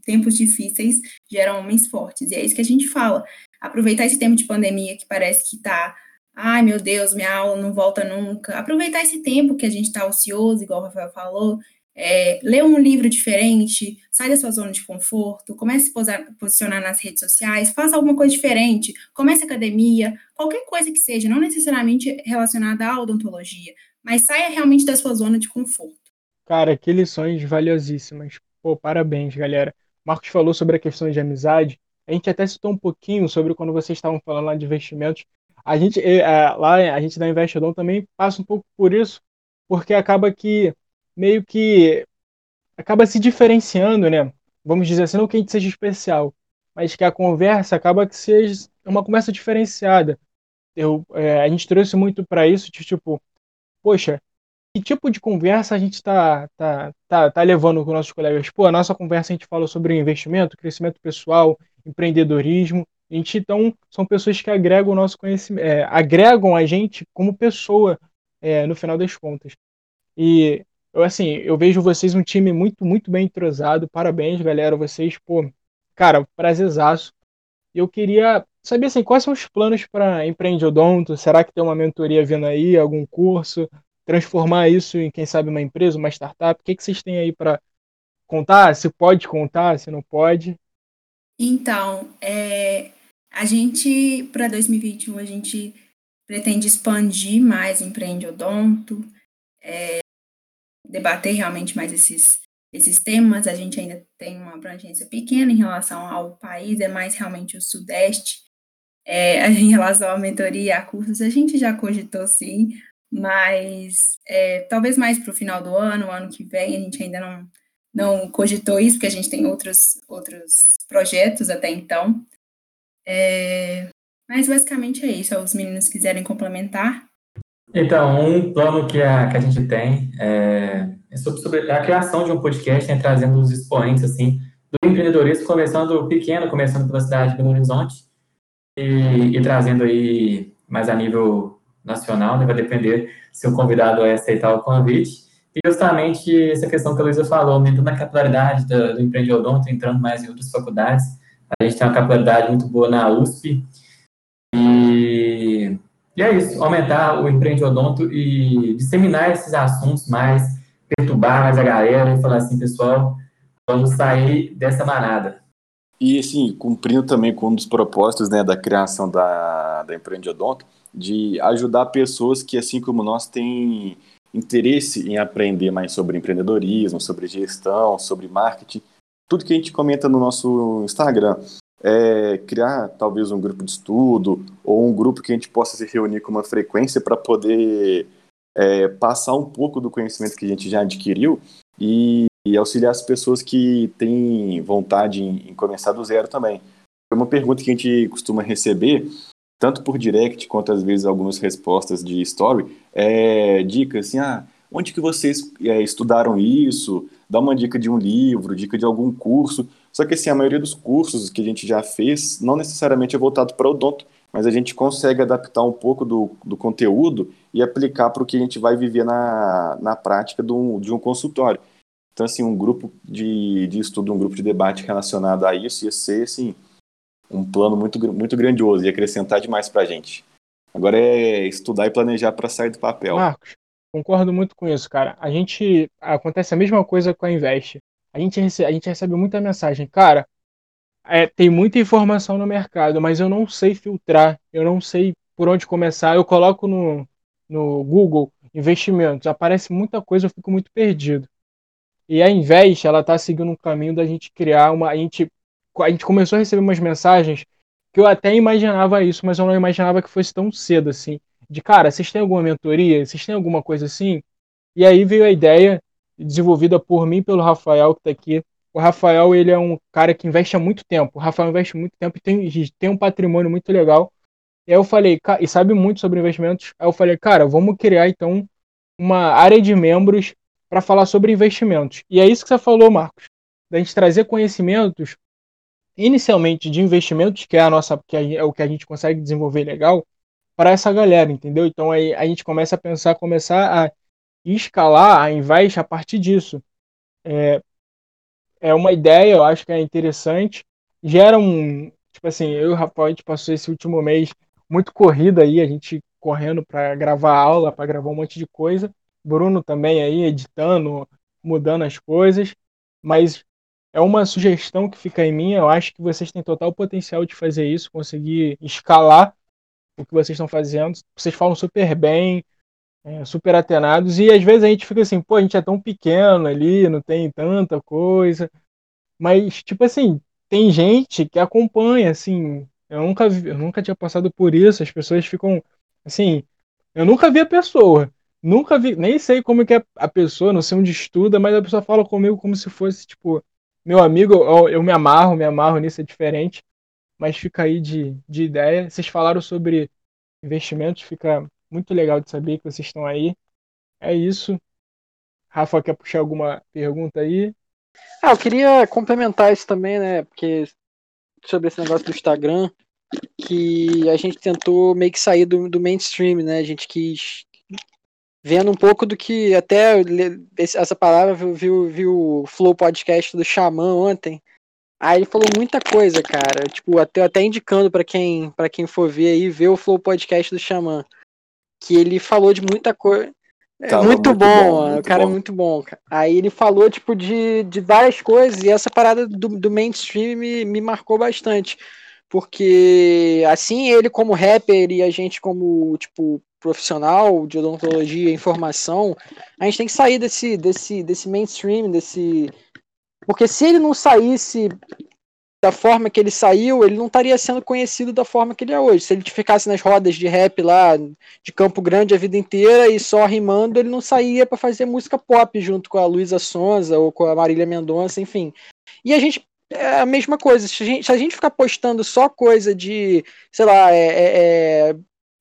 [SPEAKER 5] tempos difíceis geram homens fortes. E é isso que a gente fala. Aproveitar esse tempo de pandemia que parece que tá, ai meu Deus, minha aula não volta nunca. Aproveitar esse tempo que a gente está ocioso, igual o Rafael falou, é, lê um livro diferente, sai da sua zona de conforto, comece a se posicionar nas redes sociais, faça alguma coisa diferente, comece academia, qualquer coisa que seja, não necessariamente relacionada à odontologia, mas saia realmente da sua zona de conforto.
[SPEAKER 2] Cara, que lições valiosíssimas. Pô, parabéns, galera. Marcos falou sobre a questão de amizade. A gente até citou um pouquinho sobre quando vocês estavam falando lá de investimentos. A gente, é, lá, a gente da Investodon também passa um pouco por isso, porque acaba que, meio que, acaba se diferenciando, né? Vamos dizer assim, não que a gente seja especial, mas que a conversa acaba que seja uma conversa diferenciada. Eu, é, a gente trouxe muito para isso, de tipo, poxa, que tipo de conversa a gente está tá, tá, tá levando com nossos colegas? Pô, a nossa conversa a gente falou sobre investimento, crescimento pessoal, empreendedorismo. A gente, então, são pessoas que agregam o nosso conhecimento, é, agregam a gente como pessoa, é, no final das contas. E, eu, assim, eu vejo vocês um time muito, muito bem entrosado. Parabéns, galera. Vocês, pô, cara, prazerzaço. Eu queria saber assim, quais são os planos para Empreende Odonto? Será que tem uma mentoria vindo aí, algum curso? Transformar isso em, quem sabe, uma empresa, uma startup? O que, que vocês têm aí para contar? Se pode contar, se não pode?
[SPEAKER 5] Então, é, a gente, para 2021, a gente pretende expandir mais Empreende Odonto, é, debater realmente mais esses, esses temas. A gente ainda tem uma abrangência pequena em relação ao país, é mais realmente o Sudeste. É, em relação à mentoria, a cursos, a gente já cogitou sim, mas é, talvez mais para o final do ano, ano que vem, a gente ainda não, não cogitou isso, porque a gente tem outros, outros projetos até então. É, mas basicamente é isso. Se os meninos quiserem complementar.
[SPEAKER 4] Então, um plano que a, que a gente tem é, é sobre, sobre, a criação de um podcast, né, trazendo os expoentes assim, do empreendedorismo, começando pequeno, começando pela cidade de Belo Horizonte, e, e trazendo aí mais a nível nacional, né, vai depender se o convidado vai aceitar o convite. E justamente essa questão que a Luísa falou, aumentando a capilaridade do, do empreendedor, entrando mais em outras faculdades. A gente tem uma capilaridade muito boa na USP. E, e é isso, aumentar o empreendedor e disseminar esses assuntos mais, perturbar mais a galera e falar assim, pessoal, vamos sair dessa manada.
[SPEAKER 6] E, assim, cumprindo também com um dos propósitos né, da criação da, da Empreendedonto, de ajudar pessoas que, assim como nós, têm interesse em aprender mais sobre empreendedorismo, sobre gestão, sobre marketing, tudo que a gente comenta no nosso Instagram. É criar talvez um grupo de estudo ou um grupo que a gente possa se reunir com uma frequência para poder é, passar um pouco do conhecimento que a gente já adquiriu e, e auxiliar as pessoas que têm vontade em, em começar do zero também. É uma pergunta que a gente costuma receber tanto por direct quanto às vezes algumas respostas de story, é, dicas assim, ah, onde que vocês é, estudaram isso? Dá uma dica de um livro, dica de algum curso. Só que assim, a maioria dos cursos que a gente já fez não necessariamente é voltado para o odonto, mas a gente consegue adaptar um pouco do, do conteúdo e aplicar para o que a gente vai viver na, na prática do, de um consultório. Então, assim, um grupo de, de estudo, um grupo de debate relacionado a isso ia ser, assim, um plano muito, muito grandioso e acrescentar demais para a gente. Agora é estudar e planejar para sair do papel.
[SPEAKER 2] Marcos, concordo muito com isso, cara. A gente acontece a mesma coisa com a Invest. A gente recebe, a gente recebe muita mensagem, cara. É, tem muita informação no mercado, mas eu não sei filtrar, eu não sei por onde começar. Eu coloco no, no Google investimentos, aparece muita coisa, eu fico muito perdido. E a Invest, ela está seguindo um caminho da gente criar uma. A gente a gente começou a receber umas mensagens que eu até imaginava isso, mas eu não imaginava que fosse tão cedo assim. De cara, vocês têm alguma mentoria? Vocês têm alguma coisa assim? E aí veio a ideia, desenvolvida por mim pelo Rafael, que está aqui. O Rafael, ele é um cara que investe há muito tempo. O Rafael investe muito tempo e tem, tem um patrimônio muito legal. E aí eu falei, e sabe muito sobre investimentos. Aí eu falei, cara, vamos criar então uma área de membros para falar sobre investimentos. E é isso que você falou, Marcos. Da gente trazer conhecimentos inicialmente de investimentos, que é a nossa, que é o que a gente consegue desenvolver legal, para essa galera, entendeu? Então aí a gente começa a pensar, começar a escalar a Invest a partir disso. É, é uma ideia, eu acho que é interessante. Gera um. Tipo assim, eu e o Rafael, a gente passou esse último mês muito corrida aí, a gente correndo para gravar aula, para gravar um monte de coisa. Bruno também aí editando, mudando as coisas. Mas é uma sugestão que fica em mim. Eu acho que vocês têm total potencial de fazer isso, conseguir escalar o que vocês estão fazendo. Vocês falam super bem, é, super atenados, e às vezes a gente fica assim, pô, a gente é tão pequeno ali, não tem tanta coisa. Mas, tipo assim, tem gente que acompanha, assim. Eu nunca, vi, eu nunca tinha passado por isso. As pessoas ficam, assim. Eu nunca vi a pessoa. Nunca vi, nem sei como que é a pessoa, não sei onde estuda, mas a pessoa fala comigo como se fosse, tipo, meu amigo, eu, eu me amarro, me amarro nisso, é diferente. Mas fica aí de, de ideia. Vocês falaram sobre investimentos, fica muito legal de saber que vocês estão aí. É isso. Rafa, quer puxar alguma pergunta aí?
[SPEAKER 3] Ah, eu queria complementar isso também, né? Porque sobre esse negócio do Instagram, que a gente tentou meio que sair do, do mainstream, né? A gente quis vendo um pouco do que até essa palavra viu, viu, viu o Flow Podcast do Xamã ontem, Aí ele falou muita coisa, cara. Tipo, até, até indicando para quem para quem for ver aí, ver o Flow Podcast do Xamã. Que ele falou de muita coisa. É muito, muito, bom, bom muito o cara é bom. é muito bom. Cara. Aí ele falou, tipo, de, de várias coisas, e essa parada do, do mainstream me, me marcou bastante. Porque, assim, ele como rapper e a gente como, tipo, profissional de odontologia e informação, a gente tem que sair desse, desse, desse mainstream, desse... Porque se ele não saísse da forma que ele saiu, ele não estaria sendo conhecido da forma que ele é hoje. Se ele ficasse nas rodas de rap lá de Campo Grande a vida inteira e só rimando, ele não saía para fazer música pop junto com a Luísa Sonza ou com a Marília Mendonça, enfim. E a gente é a mesma coisa. Se a gente, se a gente ficar postando só coisa de, sei lá, é, é, é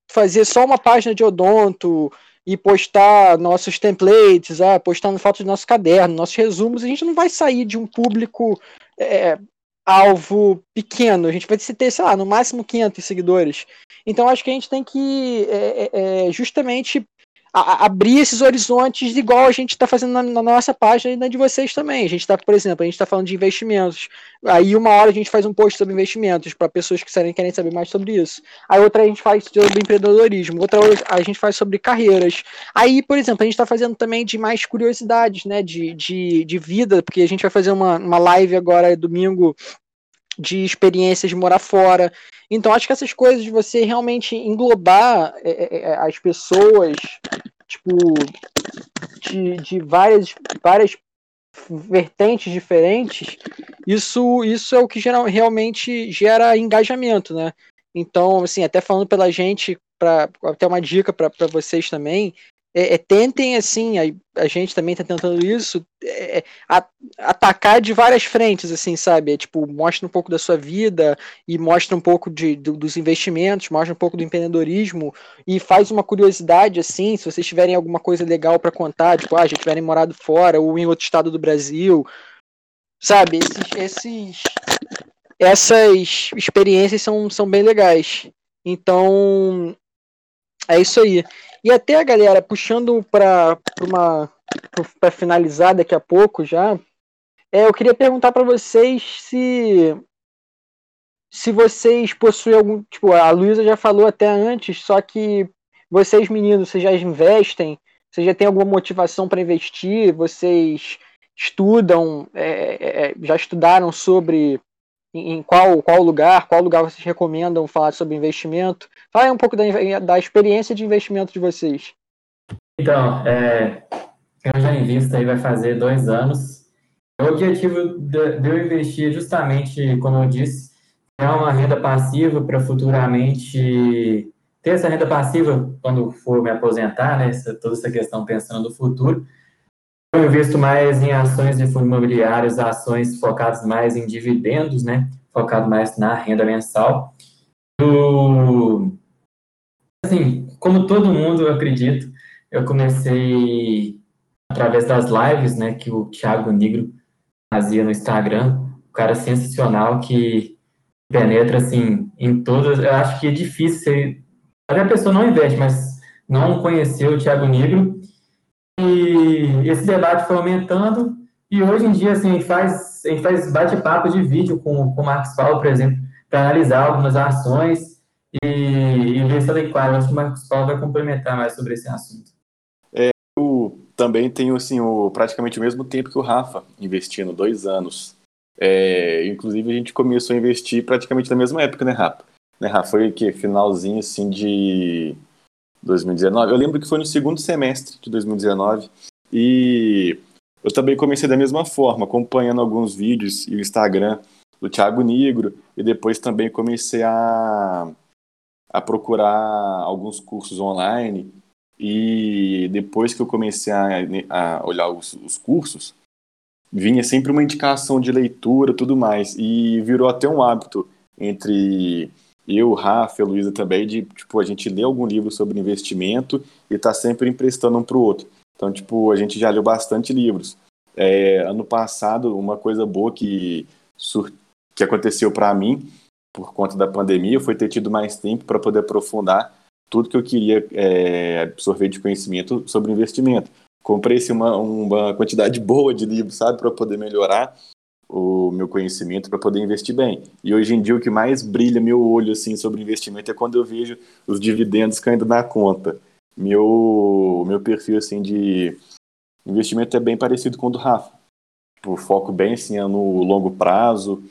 [SPEAKER 3] fazer só uma página de odonto e postar nossos templates, ah, postando fotos do nosso caderno, nossos resumos, a gente não vai sair de um público é, alvo pequeno. A gente vai ter, sei lá, no máximo 500 seguidores. Então acho que a gente tem que é, é, é justamente a, abrir esses horizontes igual a gente está fazendo na, na, nossa página e na de vocês também. A gente está, por exemplo, a gente está falando de investimentos. Aí uma hora a gente faz um post sobre investimentos para pessoas que querem, saber mais sobre isso. Aí outra a gente faz sobre empreendedorismo, outra a gente faz sobre carreiras. Aí, por exemplo, a gente está fazendo também de mais curiosidades, né? De, de, de vida, porque a gente vai fazer uma, uma live agora domingo de experiências de morar fora. Então, acho que essas coisas de você realmente englobar é, é, é, as pessoas, tipo, de, de várias, várias vertentes diferentes, isso, isso é o que geral, realmente gera engajamento, né? Então, assim, até falando pela gente, para até uma dica para vocês também, é, é, tentem, assim, a, a gente também está tentando isso, é, é, a, atacar de várias frentes, assim, sabe? É, tipo, mostra um pouco da sua vida e mostra um pouco de, do, dos investimentos, mostra um pouco do empreendedorismo e faz uma curiosidade, assim, se vocês tiverem alguma coisa legal para contar, tipo, ah, já tiverem morado fora ou em outro estado do Brasil, sabe? Esses, esses, essas experiências são, são bem legais. Então, é isso aí. E até, galera, puxando para uma para finalizar daqui a pouco já, é, eu queria perguntar para vocês se se vocês possuem algum, tipo, a Luísa já falou até antes, só que vocês meninos, vocês já investem, vocês já têm alguma motivação para investir, vocês estudam, é, é, é, já estudaram sobre em qual, qual lugar, qual lugar vocês recomendam falar sobre investimento? Fala um pouco da, da experiência de investimento de vocês.
[SPEAKER 4] Então, é, eu já invisto aí vai fazer dois anos. O objetivo de, de eu investir é justamente, como eu disse, é uma renda passiva para futuramente ter essa renda passiva quando for me aposentar, né? Essa, toda essa questão pensando no futuro. Eu invisto mais em ações de fundos imobiliários, ações focadas mais em dividendos, né? Focado mais na renda mensal. Assim, como todo mundo, eu acredito, eu comecei através das lives, né, que o Thiago Negro fazia no Instagram, um cara sensacional que penetra, assim, em todas, eu acho que é difícil ser, a pessoa não investe, mas não conheceu o Thiago Negro, e esse debate foi aumentando, e hoje em dia, assim, a gente faz, faz bate-papo de vídeo com, com o Marcos Paulo, por exemplo, para analisar algumas ações, e, e ver se. Eu acho que o Marcos Paulo vai complementar mais sobre esse assunto.
[SPEAKER 6] É, eu também tenho assim, o, praticamente o mesmo tempo que o Rafa, investindo, dois anos. É, inclusive a gente começou a investir praticamente na mesma época, né, Rafa? Né, Rafa? Foi que finalzinho assim de 2019. Eu lembro que foi no segundo semestre de 2019 e eu também comecei da mesma forma, acompanhando alguns vídeos e o Instagram do Thiago Negro e depois também comecei a a procurar alguns cursos online e depois que eu comecei a, a olhar os, os, cursos, vinha sempre uma indicação de leitura tudo mais e virou até um hábito entre eu, Rafa, a Luísa também, de tipo, a gente ler algum livro sobre investimento e tá sempre emprestando um para o outro. Então, tipo, a gente já leu bastante livros. É, ano passado, uma coisa boa que, que aconteceu para mim por conta da pandemia, foi ter tido mais tempo para poder aprofundar tudo que eu queria é, absorver de conhecimento sobre investimento. Comprei uma, uma quantidade boa de livros, sabe, para poder melhorar o meu conhecimento para poder investir bem. E hoje em dia o que mais brilha meu olho assim sobre investimento é quando eu vejo os dividendos caindo na conta. Meu meu perfil assim de investimento é bem parecido com o do Rafa. O foco bem assim é no longo prazo,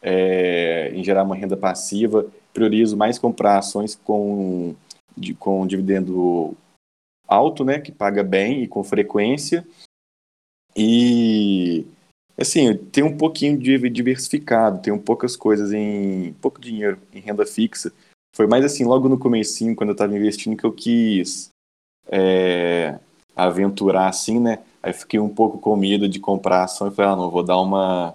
[SPEAKER 6] é, em gerar uma renda passiva. Priorizo mais comprar ações com de, com dividendo alto, né, que paga bem e com frequência. E Assim, tem um pouquinho de diversificado, tem um poucas coisas em pouco dinheiro em renda fixa. Foi mais assim, logo no comecinho, quando eu estava investindo, que eu quis é, aventurar assim, né? Aí fiquei um pouco com medo de comprar ação e falei, ah, não, vou dar uma,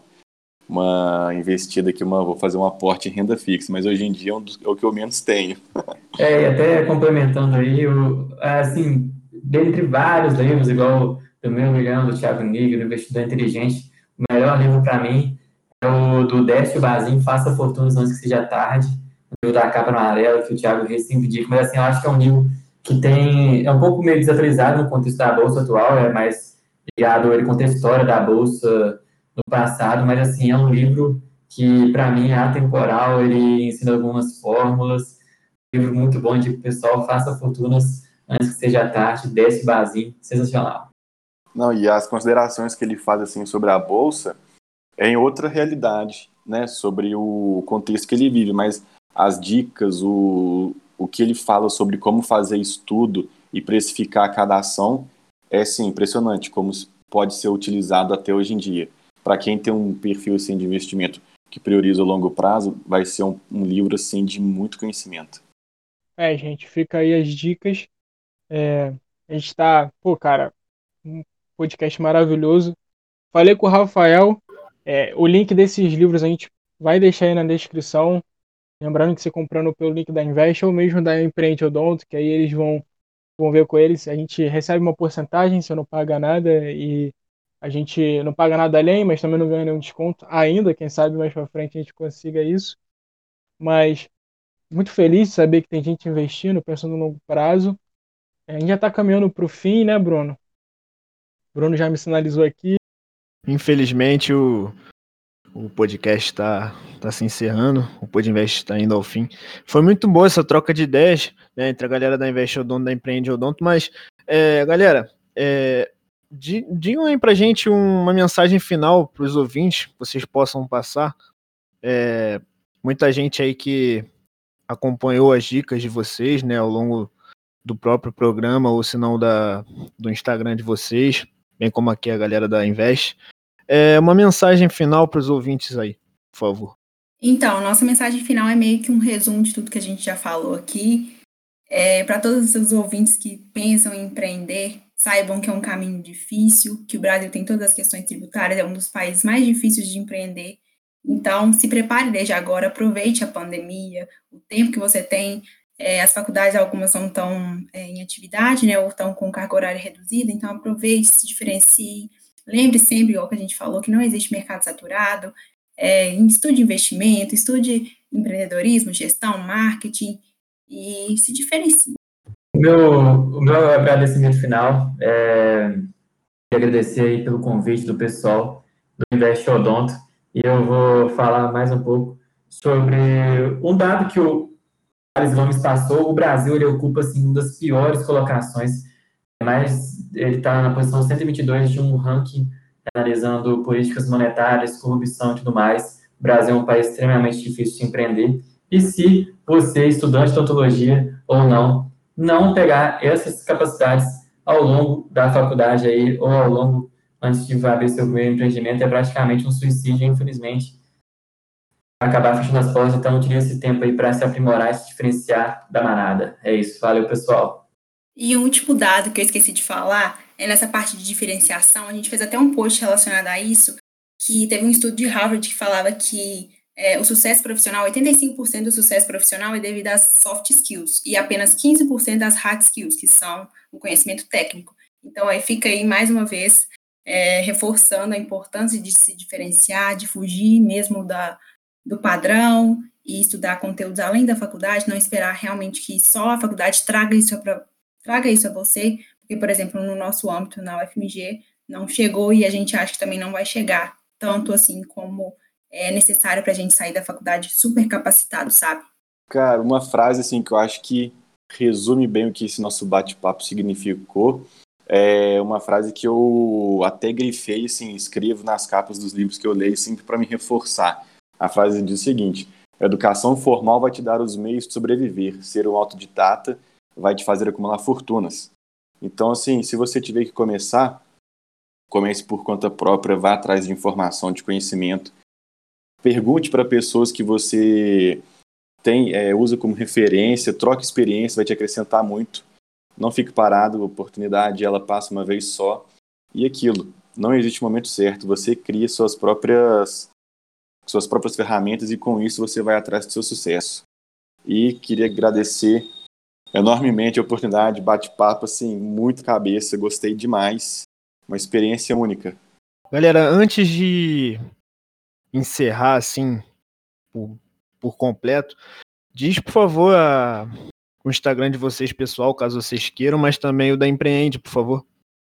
[SPEAKER 6] uma investida aqui, uma, vou fazer um aporte em renda fixa, mas hoje em dia é, um dos, é o que eu menos tenho.
[SPEAKER 4] É, e até complementando aí, eu, assim, dentre vários livros, igual do meu milhão, do Thiago Nigro, do Investidor Inteligente, o melhor livro para mim é o do Décio Bazin, Faça Fortunas Antes Que Seja Tarde, o livro da capa amarela, que o Thiago Reis sempre mas assim, eu acho que é um livro que tem, é um pouco meio desatualizado no contexto da Bolsa atual, é mais ligado, ele conta a história da Bolsa no passado, mas assim, é um livro que para mim é atemporal, ele ensina algumas fórmulas, livro muito bom de pessoal, faça fortunas antes que seja tarde, Décio Bazin, sensacional.
[SPEAKER 6] Não, e as considerações que ele faz assim sobre a bolsa é em outra realidade, né, sobre o contexto que ele vive, mas as dicas, o, o que ele fala sobre como fazer estudo e precificar cada ação é sim impressionante como pode ser utilizado até hoje em dia. Para quem tem um perfil assim de investimento que prioriza o longo prazo, vai ser um, um livro assim de muito conhecimento.
[SPEAKER 2] É, gente, fica aí as dicas. É, a gente tá, pô, cara, podcast maravilhoso. Falei com o Rafael. É, o link desses livros a gente vai deixar aí na descrição. Lembrando que você comprando pelo link da Invest ou mesmo da Empreende Odonto, que aí eles vão, vão ver com eles. A gente recebe uma porcentagem, você não paga nada e a gente não paga nada além, mas também não ganha nenhum desconto ainda. Quem sabe mais pra frente a gente consiga isso. Mas muito feliz de saber que tem gente investindo, pensando no longo prazo. A gente já está caminhando para o fim, né, Bruno? Bruno já me sinalizou aqui.
[SPEAKER 1] Infelizmente o, o podcast está tá se encerrando, o Podinvest está indo ao fim. Foi muito boa essa troca de ideias né, entre a galera da Invest Odonto da Empreende Odonto, mas, é, galera, é, digam aí pra gente uma mensagem final para os ouvintes, que vocês possam passar. É, muita gente aí que acompanhou as dicas de vocês né, ao longo do próprio programa, ou se não da, do Instagram de vocês bem como aqui a galera da Invest. É uma mensagem final para os ouvintes aí, por favor.
[SPEAKER 5] Então, nossa mensagem final é meio que um resumo de tudo que a gente já falou aqui. É, para todos os ouvintes que pensam em empreender, saibam que é um caminho difícil, que o Brasil tem todas as questões tributárias, é um dos países mais difíceis de empreender. Então, se prepare desde agora, aproveite a pandemia, o tempo que você tem é, as faculdades, algumas não estão é, em atividade, né, ou estão com carga horária reduzida, então aproveite, se diferencie. Lembre sempre, igual que a gente falou, que não existe mercado saturado. É, estude investimento, estude empreendedorismo, gestão, marketing e se diferencie.
[SPEAKER 4] O meu, o meu agradecimento final é agradecer pelo convite do pessoal do Invest Odonto e eu vou falar mais um pouco sobre um dado que o Thales Gomes passou, o Brasil ele ocupa assim, uma das piores colocações, mas ele está na posição 122 de um ranking analisando políticas monetárias, corrupção e tudo mais. O Brasil é um país extremamente difícil de empreender. E se você, estudante de odontologia ou não, não pegar essas capacidades ao longo da faculdade aí, ou ao longo, antes de abrir seu primeiro empreendimento, é praticamente um suicídio, infelizmente acabar fechando as portas, então utilize esse tempo aí para se aprimorar e se diferenciar da manada. É isso, valeu pessoal.
[SPEAKER 5] E o último dado que eu esqueci de falar é nessa parte de diferenciação, a gente fez até um post relacionado a isso, que teve um estudo de Harvard que falava que é, o sucesso profissional, 85% do sucesso profissional é devido às soft skills e apenas 15% às hard skills, que são o conhecimento técnico. Então, aí fica aí mais uma vez é, reforçando a importância de se diferenciar, de fugir mesmo da, do padrão e estudar conteúdos além da faculdade, não esperar realmente que só a faculdade traga isso, pra, traga isso a você, porque, por exemplo, no nosso âmbito, na UFMG, não chegou e a gente acha que também não vai chegar. tanto assim como é necessário para a gente sair da faculdade super capacitado, sabe?
[SPEAKER 6] Cara, uma frase assim que eu acho que resume bem o que esse nosso bate-papo significou é uma frase que eu até grifei, assim, escrevo nas capas dos livros que eu leio sempre para me reforçar. A frase diz o seguinte: a educação formal vai te dar os meios de sobreviver. Ser um autodidata vai te fazer acumular fortunas. Então, assim, se você tiver que começar, comece por conta própria, vá atrás de informação, de conhecimento. Pergunte para pessoas que você tem, é, usa como referência, troque experiência, vai te acrescentar muito. Não fique parado, a oportunidade ela passa uma vez só. E aquilo, não existe momento certo, você cria suas próprias suas próprias ferramentas e com isso você vai atrás do seu sucesso. E queria agradecer enormemente a oportunidade, bate-papo assim, muito cabeça, gostei demais. Uma experiência única.
[SPEAKER 1] Galera, antes de encerrar assim por, por completo, diz por favor a, o Instagram de vocês, pessoal, caso vocês queiram, mas também o da Empreende, por favor.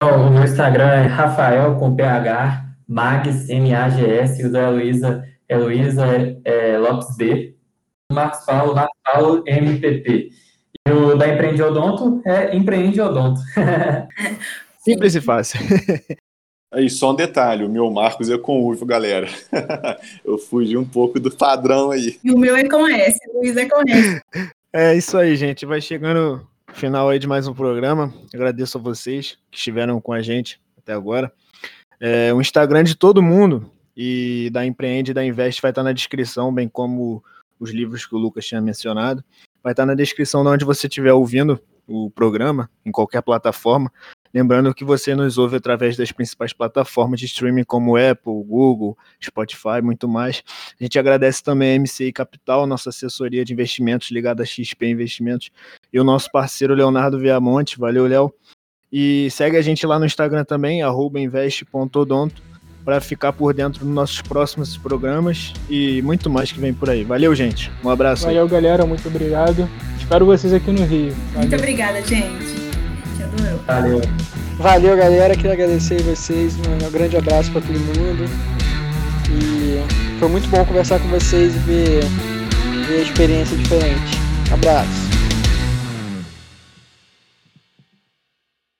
[SPEAKER 4] O meu Instagram é Rafael com PH, Mags, M-A-G-S, e o da Heloísa, Heloísa é, Lopes B, Marcos Paulo, Marcos Paulo, MPP. E o da Empreende Odonto é Empreende Odonto.
[SPEAKER 1] Simples e fácil.
[SPEAKER 6] Aí, só um detalhe, o meu Marcos é com U, galera. Eu fugi um pouco do padrão aí.
[SPEAKER 5] E o meu é com S, o Luiz é com S.
[SPEAKER 1] É isso aí, gente. Vai chegando o final aí de mais um programa. Agradeço a vocês que estiveram com a gente até agora. É, o Instagram de todo mundo e da Empreende e da Invest vai estar na descrição, bem como os livros que o Lucas tinha mencionado. Vai estar na descrição de onde você estiver ouvindo o programa, em qualquer plataforma. Lembrando que você nos ouve através das principais plataformas de streaming como Apple, Google, Spotify, muito mais. A gente agradece também a MCI Capital, nossa assessoria de investimentos ligada a XP Investimentos, e o nosso parceiro Leonardo Viamonte. Valeu, Léo. E segue a gente lá no Instagram também, invest.odonto, para ficar por dentro dos nossos próximos programas e muito mais que vem por aí. Valeu, gente. Um abraço.
[SPEAKER 2] Valeu, aí. galera. Muito obrigado. Espero vocês aqui no Rio.
[SPEAKER 5] Valeu. Muito obrigada, gente.
[SPEAKER 3] Valeu. Valeu, galera. Queria agradecer vocês. Um grande abraço para todo mundo. E foi muito bom conversar com vocês e ver, ver a experiência diferente. Abraço.